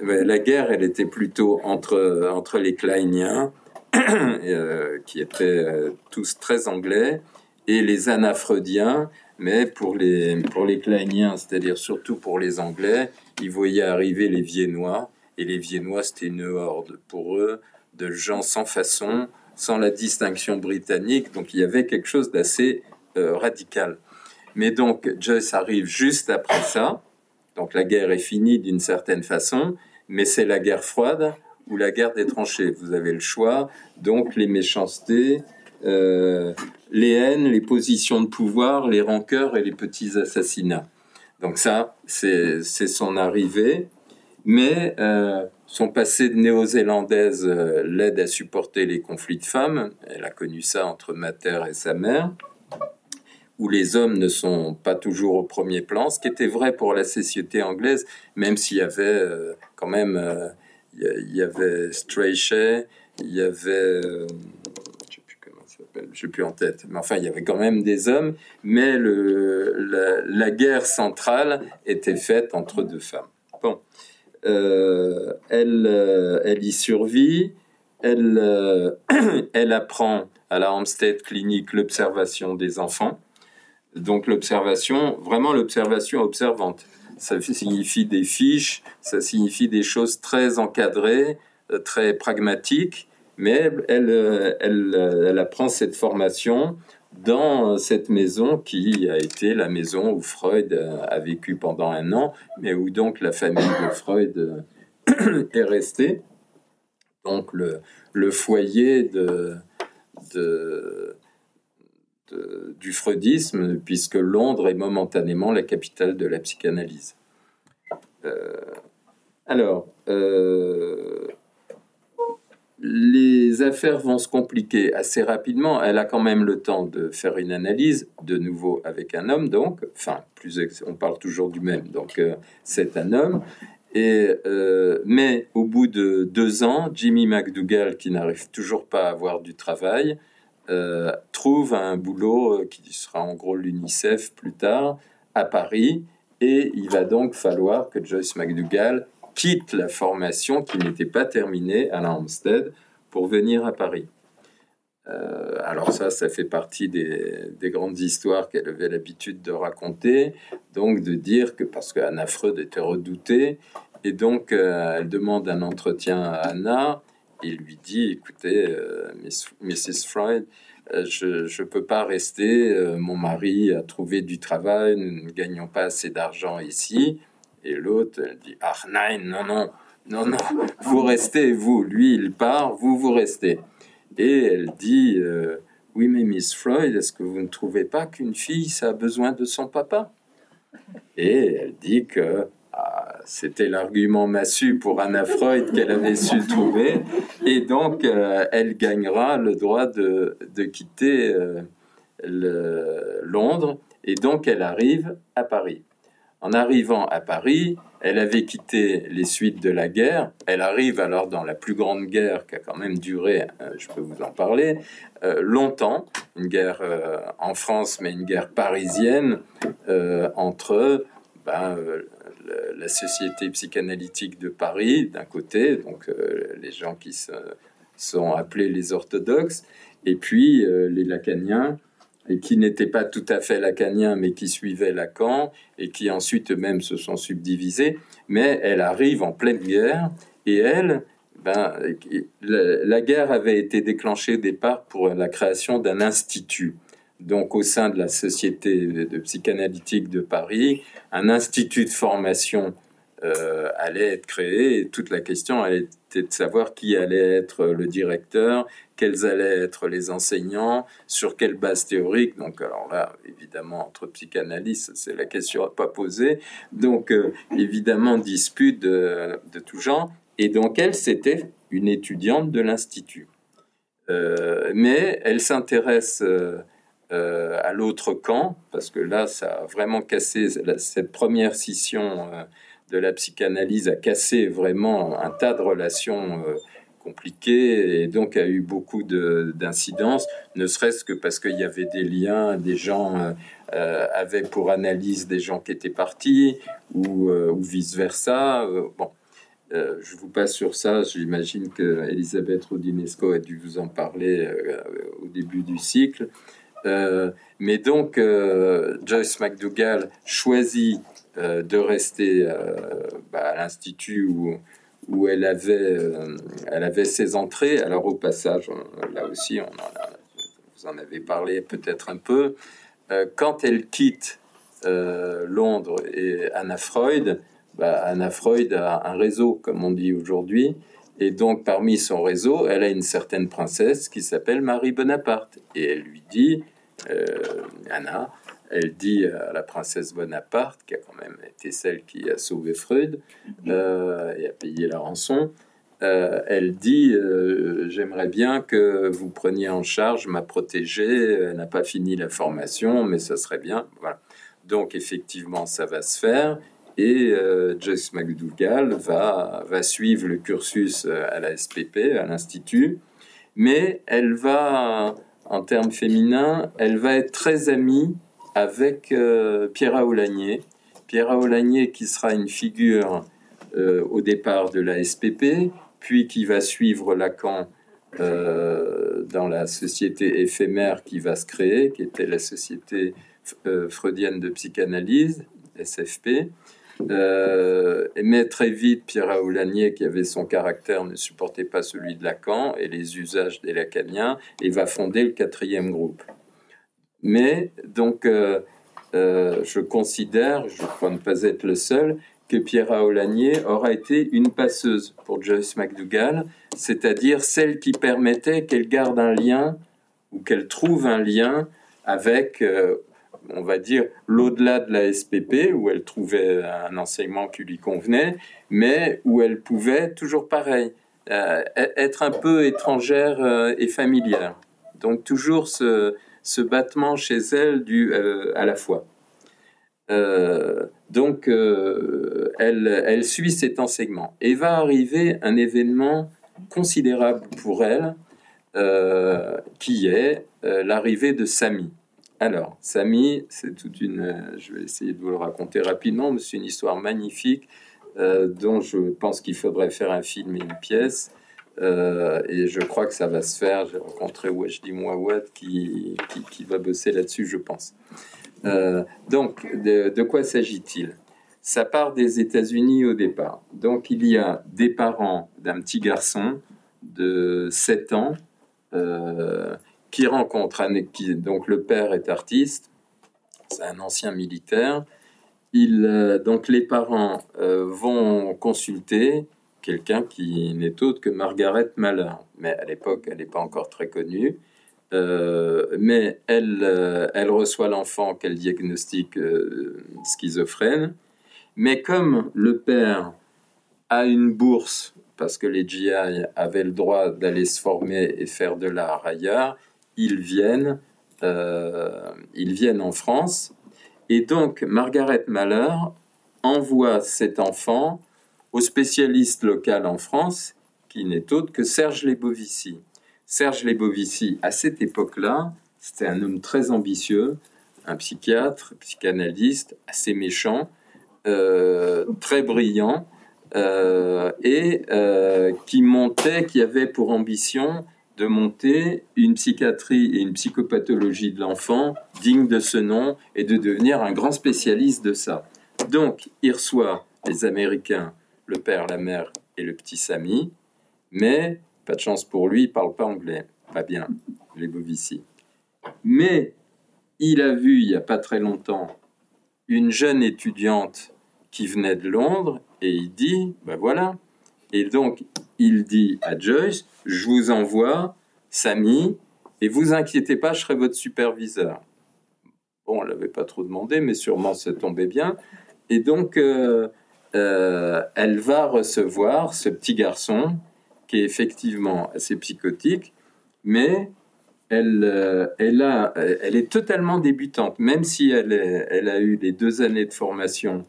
S3: La guerre, elle était plutôt entre, entre les Kleiniens, euh, qui étaient tous très anglais, et les Anaphreudiens. Mais pour les, pour les Kleiniens, c'est-à-dire surtout pour les Anglais, ils voyaient arriver les Viennois. Et les Viennois, c'était une horde pour eux de gens sans façon, sans la distinction britannique. Donc il y avait quelque chose d'assez euh, radical. Mais donc Joyce arrive juste après ça. Donc la guerre est finie d'une certaine façon, mais c'est la guerre froide ou la guerre des tranchées. Vous avez le choix. Donc les méchancetés, euh, les haines, les positions de pouvoir, les rancœurs et les petits assassinats. Donc ça, c'est son arrivée. Mais euh, son passé de néo-zélandaise euh, l'aide à supporter les conflits de femmes. Elle a connu ça entre Mater et sa mère, où les hommes ne sont pas toujours au premier plan, ce qui était vrai pour la société anglaise, même s'il y avait euh, quand même, euh, il y avait Strachey, il y avait, je sais plus en tête, mais enfin il y avait quand même des hommes, mais le, la guerre centrale était faite entre deux femmes. Euh, elle, euh, elle y survit, elle, euh, elle apprend à la Hampstead Clinic l'observation des enfants. Donc l'observation, vraiment l'observation observante. Ça signifie des fiches, ça signifie des choses très encadrées, très pragmatiques, mais elle, elle, elle apprend cette formation dans cette maison qui a été la maison où Freud a vécu pendant un an, mais où donc la famille de Freud est restée. Donc le, foyer de, du freudisme, puisque Londres est momentanément la capitale de la psychanalyse. Euh, alors, euh, les affaires vont se compliquer assez rapidement. Elle a quand même le temps de faire une analyse, de nouveau avec un homme, donc, enfin, plus on parle toujours du même, donc euh, c'est un homme. Et, euh, mais au bout de deux ans, Jimmy McDougall, qui n'arrive toujours pas à avoir du travail, euh, trouve un boulot qui sera en gros l'UNICEF plus tard à Paris. Et il va donc falloir que Joyce McDougall quitte la formation qui n'était pas terminée à la Hampstead pour venir à Paris. Euh, alors ça, ça fait partie des, grandes histoires qu'elle avait l'habitude de raconter, donc de dire que parce qu'Anna Freud était redoutée, et donc euh, elle demande un entretien à Anna, et lui dit, écoutez, euh, Mrs. Freud, je ne peux pas rester, mon mari a trouvé du travail, nous ne gagnons pas assez d'argent ici, et l'autre, elle dit Ah, non, non, non, non, vous restez, vous. Lui, il part, vous, vous restez. Et elle dit euh, Oui, mais Miss Freud, est-ce que vous ne trouvez pas qu'une fille, ça a besoin de son papa? Et elle dit que ah, c'était l'argument massu pour Anna Freud qu'elle avait su trouver. Et donc, euh, elle gagnera le droit de, de quitter euh, le, Londres. Et donc, elle arrive à Paris. En arrivant à Paris, elle avait quitté les suites de la guerre. Elle arrive alors dans la plus grande guerre qui a quand même duré, euh, je peux vous en parler, euh, longtemps. Une guerre euh, en France, mais une guerre parisienne entre ben, la Société psychanalytique de Paris, d'un côté, donc les gens qui sont appelés les orthodoxes, et puis les lacaniens et qui n'étaient pas tout à fait lacaniens, mais qui suivaient Lacan, et qui ensuite eux-mêmes se sont subdivisés. Mais elle arrive en pleine guerre, et elle, ben, la, guerre avait été déclenchée au départ pour la création d'un institut. Donc, au sein de la Société de psychanalytique de Paris, un institut de formation euh, allait être créé, et toute la question allait de savoir qui allait être le directeur, quels allaient être les enseignants, sur quelle base théorique. Donc, alors là, évidemment, entre psychanalystes, c'est la question à pas poser. Donc, euh, évidemment, dispute de, tout genre. Et donc, elle, c'était une étudiante de l'Institut. Euh, mais elle s'intéresse à l'autre camp, parce que là, ça a vraiment cassé cette première scission de la psychanalyse a cassé vraiment un tas de relations compliqué et donc a eu beaucoup d'incidences, ne serait-ce que parce qu'il y avait des liens, des gens euh, euh, avaient pour analyse des gens qui étaient partis ou, ou vice-versa. bon, je vous passe sur ça, j'imagine que Elisabeth Rodinesco a dû vous en parler au début du cycle. mais donc, Joyce McDougall choisit de rester bah, à l'Institut où où elle avait, euh, elle avait ses entrées. Alors au passage, là aussi, on vous en avez parlé peut-être un peu. Euh, quand elle quitte euh, Londres et Anna Freud, bah, Anna Freud a un réseau, comme on dit aujourd'hui. Et donc, parmi son réseau, elle a une certaine princesse qui s'appelle Marie Bonaparte. Et elle lui dit, Anna, elle dit à la princesse Bonaparte, qui a quand même été celle qui a sauvé Freud euh, et a payé la rançon, euh, elle dit euh, J'aimerais bien que vous preniez en charge ma protégée, elle n'a pas fini la formation, mais ça serait bien. Donc, effectivement, ça va se faire. Et Joyce McDougall va, va suivre le cursus à la SPP, à l'Institut, mais elle va, en termes féminins, elle va être très amie avec euh, Pierre Aulagnier. Pierre Aulagnier qui sera une figure euh, au départ de la SPP, puis qui va suivre Lacan euh, dans la société éphémère qui va se créer, qui était la société freudienne de psychanalyse, SFP. mais très vite, Pierre Aulagnier, qui avait son caractère, ne supportait pas celui de Lacan et les usages des lacaniens, et va fonder le quatrième groupe. Mais donc, euh, euh, je considère, je crois ne pas être le seul, que Pierre Aulagnier aura été une passeuse pour Joyce McDougall, c'est-à-dire celle qui permettait qu'elle garde un lien ou qu'elle trouve un lien avec, euh, on va dire, l'au-delà de la SPP, où elle trouvait un enseignement qui lui convenait, mais où elle pouvait, toujours pareil, être un peu étrangère et familière. Donc toujours ce, ce battement chez elle dû euh, à la fois. Euh, donc, euh, elle, elle, suit cet enseignement. Et va arriver un événement considérable pour elle, qui est l'arrivée de Samy. Alors, Samy, c'est toute une. Je vais essayer de vous le raconter rapidement, mais c'est une histoire magnifique dont je pense qu'il faudrait faire un film et une pièce. Euh, et je crois que ça va se faire. J'ai rencontré Wajdi Mouawad qui, qui, va bosser là-dessus, je pense. Euh, donc, de, quoi s'agit-il? Ça part des États-Unis au départ. Donc, il y a des parents d'un petit garçon de 7 ans euh, qui rencontrent, qui, donc le père est artiste, c'est un ancien militaire. Il, donc, les parents vont consulter quelqu'un qui n'est autre que Margaret Malheur. Mais à l'époque, elle n'est pas encore très connue. Euh, mais elle, euh, elle reçoit l'enfant qu'elle diagnostique euh, schizophrène. Mais comme le père a une bourse, parce que les GI avaient le droit d'aller se former et faire de l'art ailleurs, ils viennent, ils viennent en France. Et donc, Margaret Malheur envoie cet enfant au spécialiste local en France, qui n'est autre que Serge Lebovici. Serge Lebovici, à cette époque-là, c'était un homme très ambitieux, un psychiatre, psychanalyste, assez méchant, euh, très brillant, euh, et euh, qui montait, qui avait pour ambition de monter une psychiatrie et une psychopathologie de l'enfant digne de ce nom et de devenir un grand spécialiste de ça. Donc, il reçoit les Américains le père, la mère et le petit Samy, mais pas de chance pour lui, il parle pas anglais. Pas bien, les Bovici. Mais il a vu il y a pas très longtemps une jeune étudiante qui venait de Londres et il dit ben voilà. Et donc il dit à Joyce je vous envoie Samy et vous inquiétez pas, je serai votre superviseur. Bon, on l'avait pas trop demandé, mais sûrement ça tombait bien. Et donc, euh, euh, elle va recevoir ce petit garçon qui est effectivement assez psychotique, mais elle, euh, elle est totalement débutante, même si elle, a eu les deux années de formation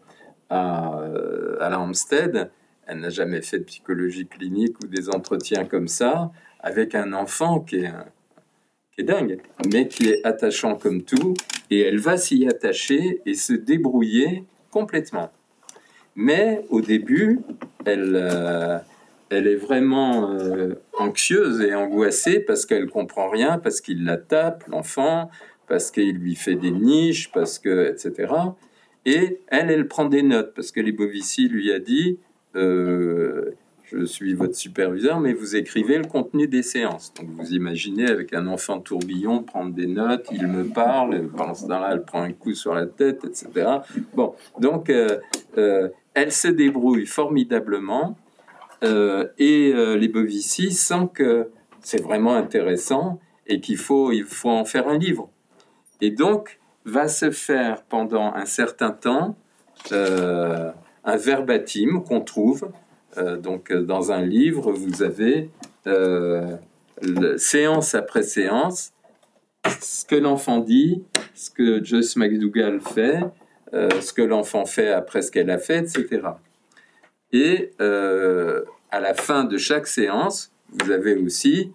S3: à, euh, à la Hampstead, elle n'a jamais fait de psychologie clinique ou des entretiens comme ça, avec un enfant qui est, qui est dingue, mais qui est attachant comme tout, et elle va s'y attacher et se débrouiller complètement. Mais au début, elle, euh, elle est vraiment euh, anxieuse et angoissée parce qu'elle comprend rien, parce qu'il la tape, l'enfant, parce qu'il lui fait des niches, parce que, etc. Et elle, elle prend des notes parce que Libovici lui a dit euh, Je suis votre superviseur, mais vous écrivez le contenu des séances. Donc vous imaginez avec un enfant tourbillon prendre des notes, il me parle, pendant ce temps-là, elle prend un coup sur la tête, etc. Bon, donc elle se débrouille formidablement. et les Bovici sent que c'est vraiment intéressant et qu'il faut, il faut en faire un livre. Et donc, va se faire pendant un certain temps euh, un verbatim qu'on trouve. Euh, donc, dans un livre, vous avez euh, séance après séance ce que l'enfant dit, ce que Joyce McDougall fait, ce que l'enfant fait après ce qu'elle a fait, etc. Et à la fin de chaque séance, vous avez aussi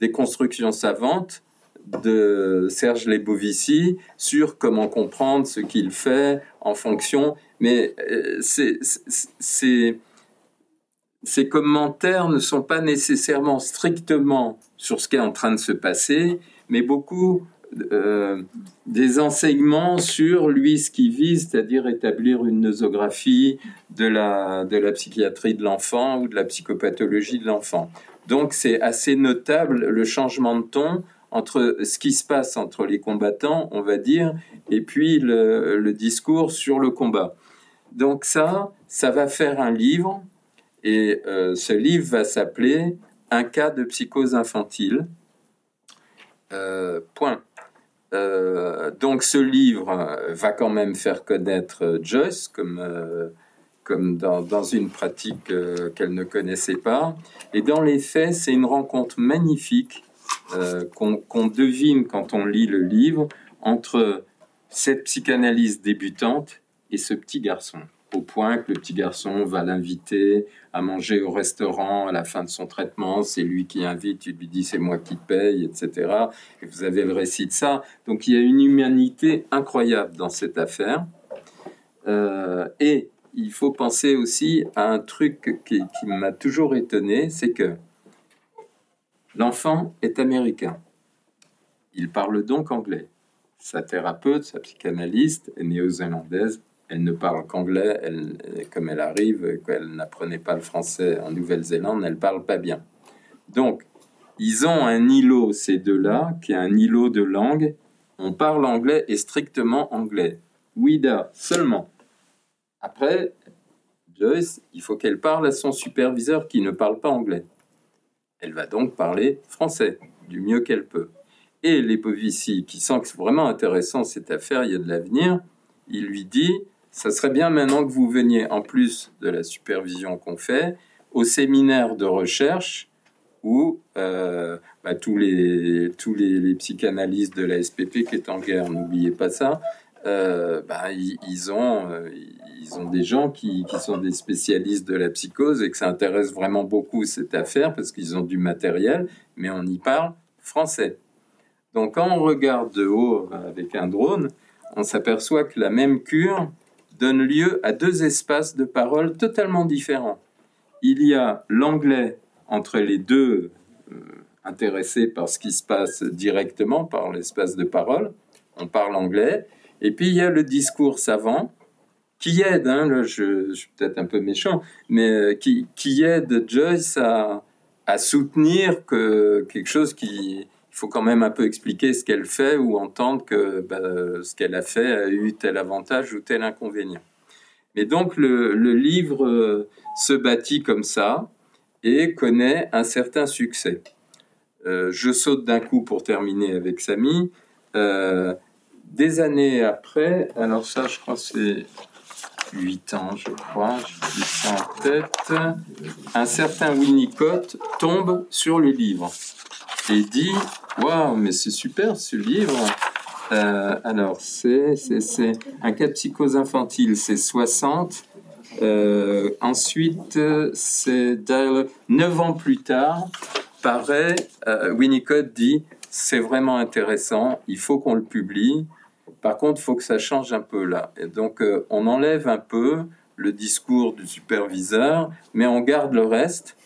S3: des constructions savantes de Serge Lebovici sur comment comprendre ce qu'il fait en fonction. Mais euh, ces commentaires ne sont pas nécessairement strictement sur ce qui est en train de se passer, mais beaucoup euh, des enseignements sur lui ce qu'il vise, c'est-à-dire établir une nosographie de la, de la psychiatrie de l'enfant ou de la psychopathologie de l'enfant. Donc c'est assez notable le changement de ton entre ce qui se passe entre les combattants, on va dire, et puis le, discours sur le combat. Donc ça, ça va faire un livre, et euh, ce livre va s'appeler Un cas de psychose infantile. Euh, point. Euh, donc ce livre va quand même faire connaître Joyce comme, comme dans, une pratique qu'elle ne connaissait pas. Et dans les faits, c'est une rencontre magnifique euh, qu'on devine quand on lit le livre entre cette psychanalyse débutante et ce petit garçon, au point que le petit garçon va l'inviter à manger au restaurant à la fin de son traitement, c'est lui qui invite, il lui dit c'est moi qui paye, etc. Et vous avez le récit de ça. Donc il y a une humanité incroyable dans cette affaire. Euh, et il faut penser aussi à un truc qui m'a toujours étonné, c'est que L'enfant est américain. Il parle donc anglais. Sa thérapeute, sa psychanalyste est néo-zélandaise. Elle ne parle qu'anglais. Elle, comme elle arrive, qu'elle n'apprenait pas le français en Nouvelle-Zélande, elle parle pas bien. Donc, ils ont un îlot, ces deux-là, qui est un îlot de langue. On parle anglais et strictement anglais. Ouida seulement. Après, Joyce, il faut qu'elle parle à son superviseur qui ne parle pas anglais. Elle va donc parler français du mieux qu'elle peut. Et Lepovici, qui sent que c'est vraiment intéressant cette affaire, il y a de l'avenir, il lui dit ça serait bien maintenant que vous veniez, en plus de la supervision qu'on fait, au séminaire de recherche où euh, bah, tous, les, tous les, psychanalystes de la SPP qui est en guerre, n'oubliez pas ça, euh, bah, ils, ont, euh, ils ont des gens qui, qui, sont des spécialistes de la psychose et que ça intéresse vraiment beaucoup cette affaire parce qu'ils ont du matériel, mais on y parle français. Donc quand on regarde de haut avec un drone, on s'aperçoit que la même cure donne lieu à deux espaces de parole totalement différents. Il y a l'anglais entre les deux euh, intéressés par ce qui se passe directement par l'espace de parole, on parle anglais, et puis il y a le discours savant qui aide, hein, je, suis peut-être un peu méchant, mais euh, qui, qui aide Joyce à, à, soutenir que quelque chose qui... Il faut quand même un peu expliquer ce qu'elle fait ou entendre que bah, ce qu'elle a fait a eu tel avantage ou tel inconvénient. Mais donc le, livre euh, se bâtit comme ça et connaît un certain succès. Euh, je saute d'un coup pour terminer avec Samy. Euh, des années après, alors ça, je crois c'est 8 ans, je crois, je dis ça en tête, un certain Winnicott tombe sur le livre et dit Waouh, mais c'est super ce livre euh, Alors, c'est un cas de psychose infantile, c'est 60, ensuite, c'est neuf ans plus tard, pareil, Winnicott dit c'est vraiment intéressant, il faut qu'on le publie. Par contre, il faut que ça change un peu là. Et donc, on enlève un peu le discours du superviseur, mais on garde le reste.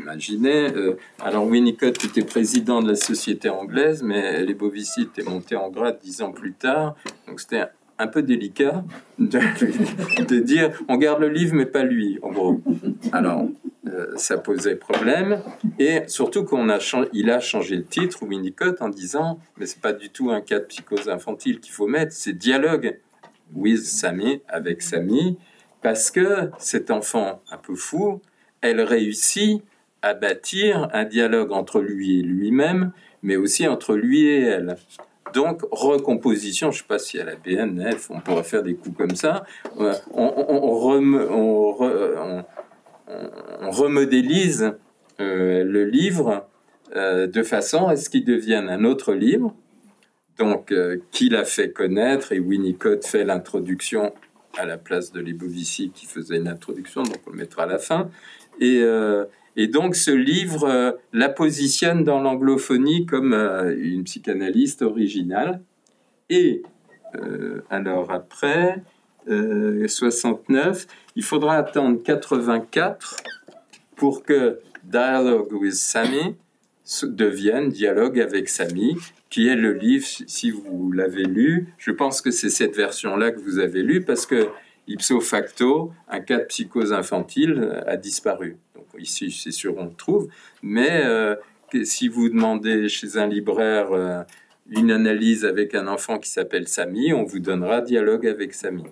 S3: Imaginez, euh, alors Winnicott était président de la société anglaise, mais les Bovicites est monté en grade dix ans plus tard, donc c'était un peu délicat de, dire on garde le livre mais pas lui, en gros. Alors, euh, ça posait problème, et surtout qu'on a il a changé le titre, Winnicott, en disant mais c'est pas du tout un cas de psychose infantile qu'il faut mettre, c'est dialogue with avec Samy, parce que cet enfant un peu fou, elle réussit à bâtir un dialogue entre lui et lui-même, mais aussi entre lui et elle. Donc, recomposition, je ne sais pas si à la BNF, on pourrait faire des coups comme ça, on, on, remodélise euh, le livre euh, de façon à ce qu'il devienne un autre livre, donc, euh, qui l'a fait connaître, et Winnicott fait l'introduction à la place de Lebovici qui faisait une introduction, donc on le mettra à la fin. Et, euh, donc ce livre euh, la positionne dans l'anglophonie comme une psychanalyste originale. Et alors après, 69, il faudra attendre 84 pour que Dialogue with Sammy devienne Dialogue avec Sammy, qui est le livre, si vous l'avez lu, je pense que c'est cette version-là que vous avez lu parce que ipso facto, un cas de psychose infantile a disparu. Donc ici, c'est sûr, on le trouve, mais euh, si vous demandez chez un libraire euh, une analyse avec un enfant qui s'appelle Samy, on vous donnera dialogue avec Samy.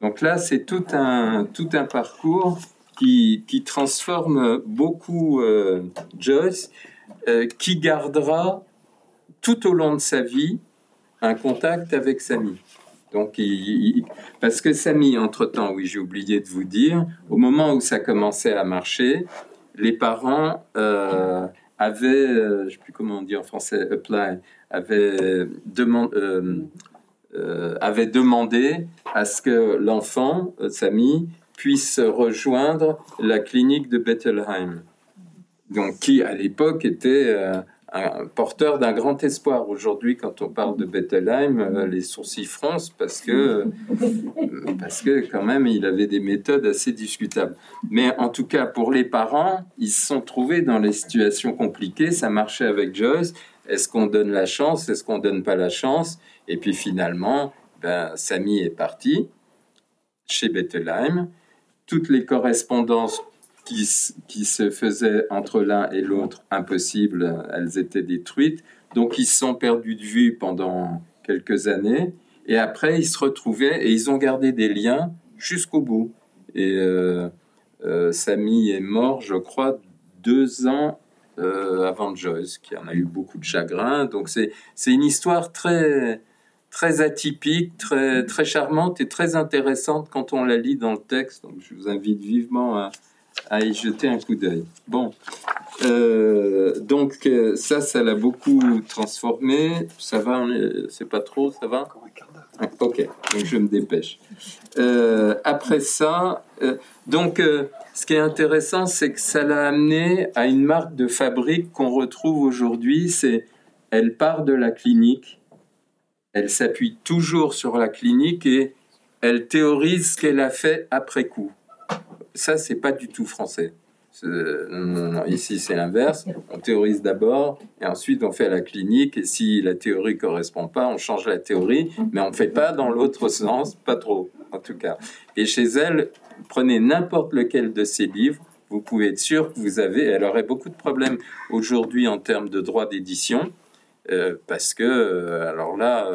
S3: Donc là, c'est tout un, tout un parcours qui, qui transforme beaucoup euh, Joyce, qui gardera tout au long de sa vie un contact avec Samy. Donc, parce que Samy, entre-temps, oui, j'ai oublié de vous dire, au moment où ça commençait à marcher, les parents euh, avaient, euh, je ne sais plus comment on dit en français, apply, avaient, euh, demandé à ce que l'enfant, Samy, puisse rejoindre la clinique de Bettelheim. Donc, qui à l'époque était un porteur d'un grand espoir. Aujourd'hui, quand on parle de Bettelheim, euh, les sourcils froncent parce que, parce que quand même, il avait des méthodes assez discutables. Mais en tout cas, pour les parents, ils se sont trouvés dans les situations compliquées. Ça marchait avec Joyce. Est-ce qu'on donne la chance? Est-ce qu'on donne pas la chance? Et puis finalement, ben, Samy est parti chez Bettelheim. Toutes les correspondances qui, se faisaient entre l'un et l'autre impossibles, elles étaient détruites. Donc ils se sont perdus de vue pendant quelques années. Et après, ils se retrouvaient et ils ont gardé des liens jusqu'au bout. Et euh, euh Samy est mort, je crois, deux ans euh, avant Joyce, qui en a eu beaucoup de chagrin. Donc c'est une histoire très très atypique, très très charmante et très intéressante quand on la lit dans le texte. Donc je vous invite vivement à, à y jeter un coup d'œil. Bon, euh, donc euh, ça, ça l'a beaucoup transformé. Ça va, c'est pas trop, ça va ah, Ok, donc je me dépêche. Euh, après ça, donc ce qui est intéressant, c'est que ça l'a amené à une marque de fabrique qu'on retrouve aujourd'hui. C'est, elle part de la clinique, elle s'appuie toujours sur la clinique et elle théorise ce qu'elle a fait après coup ça, c'est pas du tout français. ici, c'est l'inverse. On théorise d'abord et ensuite on fait la clinique. Et si la théorie correspond pas, on change la théorie, mais on fait pas dans l'autre sens, pas trop en tout cas. Et chez elle, prenez n'importe lequel de ces livres, vous pouvez être sûr que vous avez. Elle aurait beaucoup de problèmes aujourd'hui en termes de droit d'édition, euh, parce que, euh, alors là,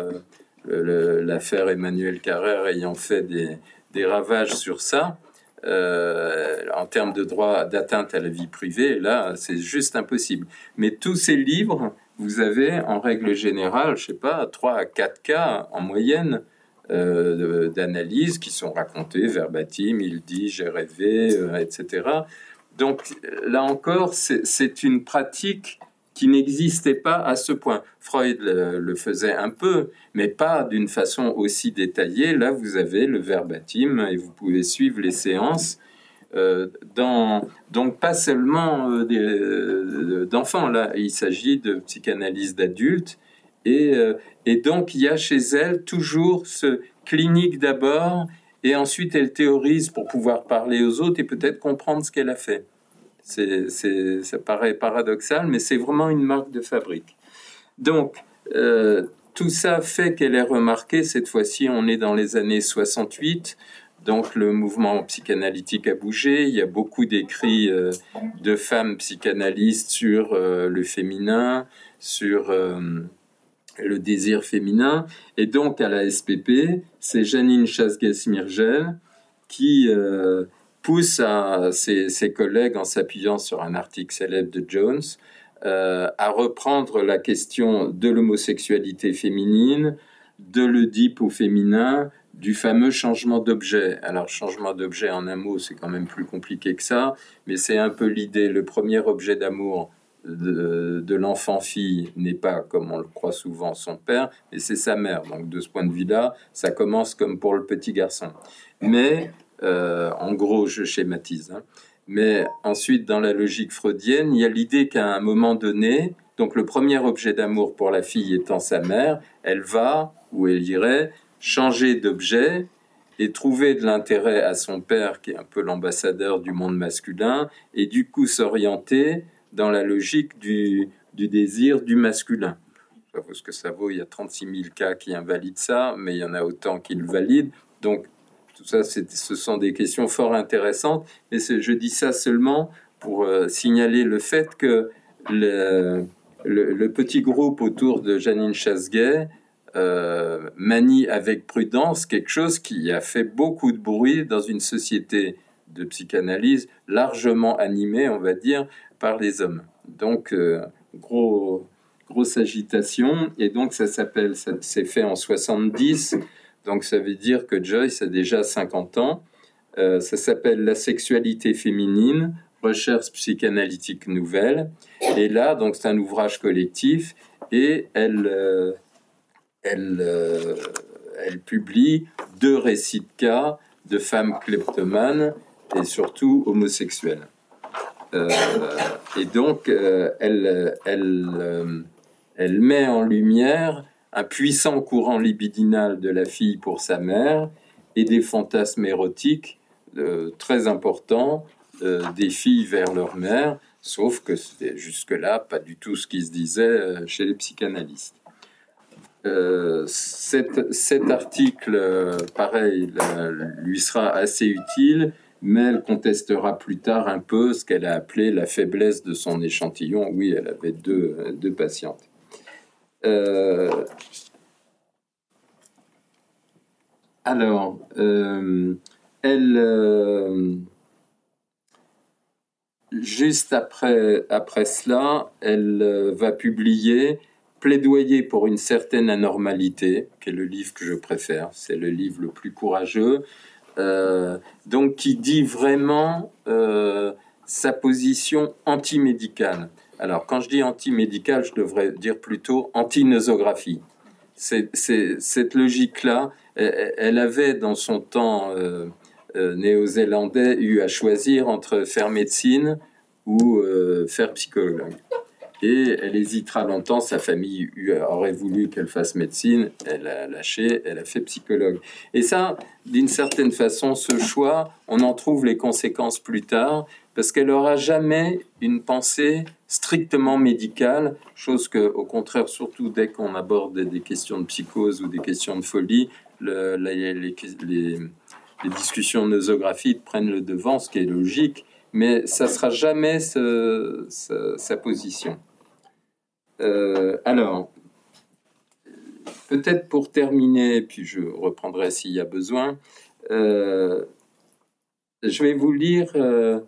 S3: euh, l'affaire Emmanuel Carrère ayant fait des ravages sur ça, euh, en termes de droit d'atteinte à la vie privée, là, c'est juste impossible. Mais tous ces livres, vous avez en règle générale, je sais pas, 3 à 4 cas en moyenne euh, d'analyse qui sont racontés verbatim, il dit, j'ai rêvé, euh, etc. Donc là encore, c'est une pratique qui n'existait pas à ce point. Freud le, faisait un peu, mais pas d'une façon aussi détaillée. Là, vous avez le verbatim et vous pouvez suivre les séances. Euh, donc pas seulement euh, euh, d'enfants, là, il s'agit de psychanalyse d'adultes. Et donc il y a chez elle toujours ce clinique d'abord, et ensuite elle théorise pour pouvoir parler aux autres et peut-être comprendre ce qu'elle a fait. C'est, ça paraît paradoxal, mais c'est vraiment une marque de fabrique. Donc, euh, tout ça fait qu'elle est remarquée. Cette fois-ci, on est dans les années 68. Donc, le mouvement psychanalytique a bougé. Il y a beaucoup d'écrits euh, de femmes psychanalystes sur euh, le féminin, sur le désir féminin. Et donc, à la SPP, c'est Janine Chasgues-Mirgel qui pousse à ses, collègues, en s'appuyant sur un article célèbre de Jones, euh, à reprendre la question de l'homosexualité féminine, de l'Oedipe au féminin, du fameux changement d'objet. Alors, changement d'objet en un mot, c'est quand même plus compliqué que ça, mais c'est un peu l'idée. Le premier objet d'amour de, de l'enfant-fille n'est pas, comme on le croit souvent, son père, mais c'est sa mère. Donc, de ce point de vue-là, ça commence comme pour le petit garçon. Mais euh, en gros, je schématise. Hein. Mais ensuite, dans la logique freudienne, il y a l'idée qu'à un moment donné, donc le premier objet d'amour pour la fille étant sa mère, elle va, ou elle irait, changer d'objet et trouver de l'intérêt à son père, qui est un peu l'ambassadeur du monde masculin, et du coup s'orienter dans la logique du, désir du masculin. Ça vaut ce que ça vaut, il y a 36 000 cas qui invalident ça, mais il y en a autant qui le valident. Donc tout ça, ce sont des questions fort intéressantes, mais je dis ça seulement pour euh, signaler le fait que le, petit groupe autour de Janine Chasguet euh, manie avec prudence quelque chose qui a fait beaucoup de bruit dans une société de psychanalyse largement animée, on va dire, par les hommes. Donc, euh, gros, grosse agitation, et donc ça s'appelle, ça s'est fait en 70. Donc ça veut dire que Joyce a déjà 50 ans. Euh, ça s'appelle La sexualité féminine, recherche psychanalytique nouvelle. Et là, donc c'est un ouvrage collectif et elle, euh, elle, euh, elle publie deux récits de cas de femmes kleptomanes et surtout homosexuelles. et donc, elle, elle, elle met en lumière un puissant courant libidinal de la fille pour sa mère et des fantasmes érotiques euh, très importants euh, des filles vers leur mère, sauf que c'était jusque-là pas du tout ce qui se disait euh, chez les psychanalystes. cet, article, pareil, lui sera assez utile, mais elle contestera plus tard un peu ce qu'elle a appelé la faiblesse de son échantillon. Oui, elle avait deux, deux patientes. Euh, alors, euh, elle, euh, juste après, après cela, elle va publier Plaidoyer pour une certaine anormalité, qui est le livre que je préfère. C'est le livre le plus courageux. donc, qui dit vraiment sa position antimédicale. Alors, quand je dis anti-médical, je devrais dire plutôt anti-nosographie. cette logique-là, elle avait dans son temps euh, euh, néo-zélandais eu à choisir entre faire médecine ou euh, faire psychologue. Et elle hésitera longtemps, sa famille aurait voulu qu'elle fasse médecine, elle a lâché, elle a fait psychologue. Et ça, d'une certaine façon, ce choix, on en trouve les conséquences plus tard, parce qu'elle n'aura jamais une pensée strictement médicale, chose que, au contraire, surtout dès qu'on aborde des questions de psychose ou des questions de folie, les, discussions nosographiques prennent le devant, ce qui est logique, mais ça sera jamais sa position. Euh, alors, peut-être pour terminer, puis je reprendrai s'il y a besoin, euh, je vais vous lire euh,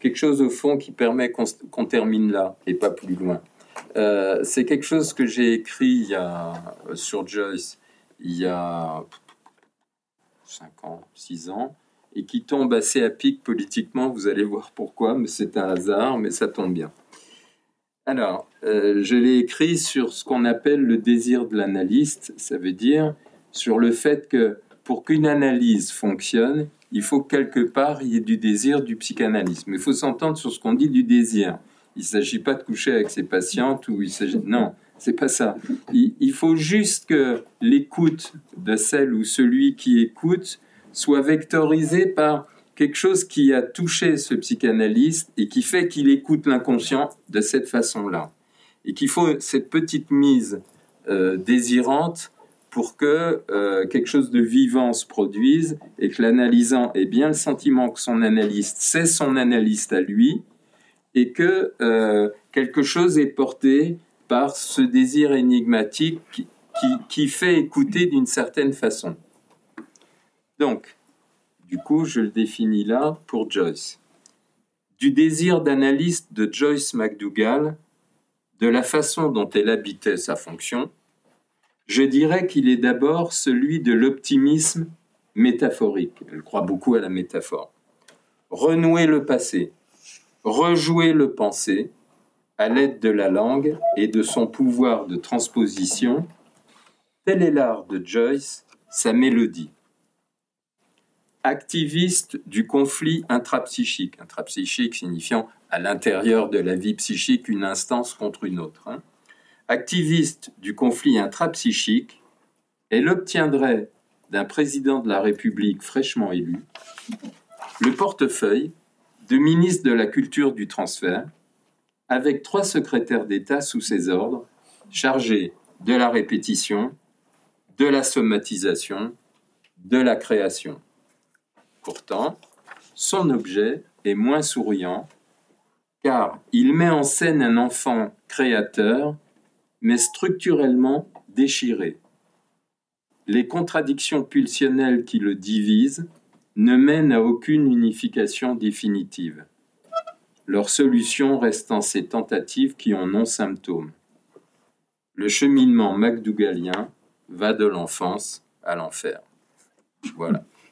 S3: quelque chose au fond qui permet qu'on termine là et pas plus loin. C'est quelque chose que j'ai écrit sur Joyce il y a 5 ans, 6 ans, et qui tombe assez à pic politiquement, vous allez voir pourquoi, mais c'est un hasard, mais ça tombe bien. Alors, euh, je l'ai écrit sur ce qu'on appelle le désir de l'analyste, ça veut dire sur le fait que pour qu'une analyse fonctionne, il faut quelque part il y ait du désir du psychanalyste. Mais il faut s'entendre sur ce qu'on dit du désir. Il ne s'agit pas de coucher avec ses patientes ou il s'agit non, c'est pas ça. Il, faut juste que l'écoute de celle ou celui qui écoute soit vectorisé par quelque chose qui a touché ce psychanalyste et qui fait qu'il écoute l'inconscient de cette façon-là. Et qu'il faut cette petite mise euh, désirante pour que euh, quelque chose de vivant se produise et que l'analysant ait bien le sentiment que son analyste, c'est son analyste à lui, et que euh, quelque chose est porté par ce désir énigmatique qui, qui fait écouter d'une certaine façon. Donc, du coup, je le définis là pour Joyce. Du désir d'analyste de Joyce McDougall, de la façon dont elle habitait sa fonction, je dirais qu'il est d'abord celui de l'optimisme métaphorique. Elle croit beaucoup à la métaphore. Renouer le passé, rejouer le pensée à l'aide de la langue et de son pouvoir de transposition, tel est l'art de Joyce, sa mélodie. Activiste du conflit intrapsychique, intrapsychique signifiant à l'intérieur de la vie psychique une instance contre une autre. Hein activiste du conflit intrapsychique, elle obtiendrait d'un président de la République fraîchement élu le portefeuille de ministre de la Culture du Transfert, avec trois secrétaires d'État sous ses ordres, chargés de la répétition, de la somatisation, de la création. Pourtant, son objet est moins souriant, car il met en scène un enfant créateur mais structurellement déchiré. Les contradictions pulsionnelles qui le divisent ne mènent à aucune unification définitive. Leur solution restant ces tentatives qui ont non symptômes. Le cheminement MacDougallien va de l'enfance à l'enfer. Voilà.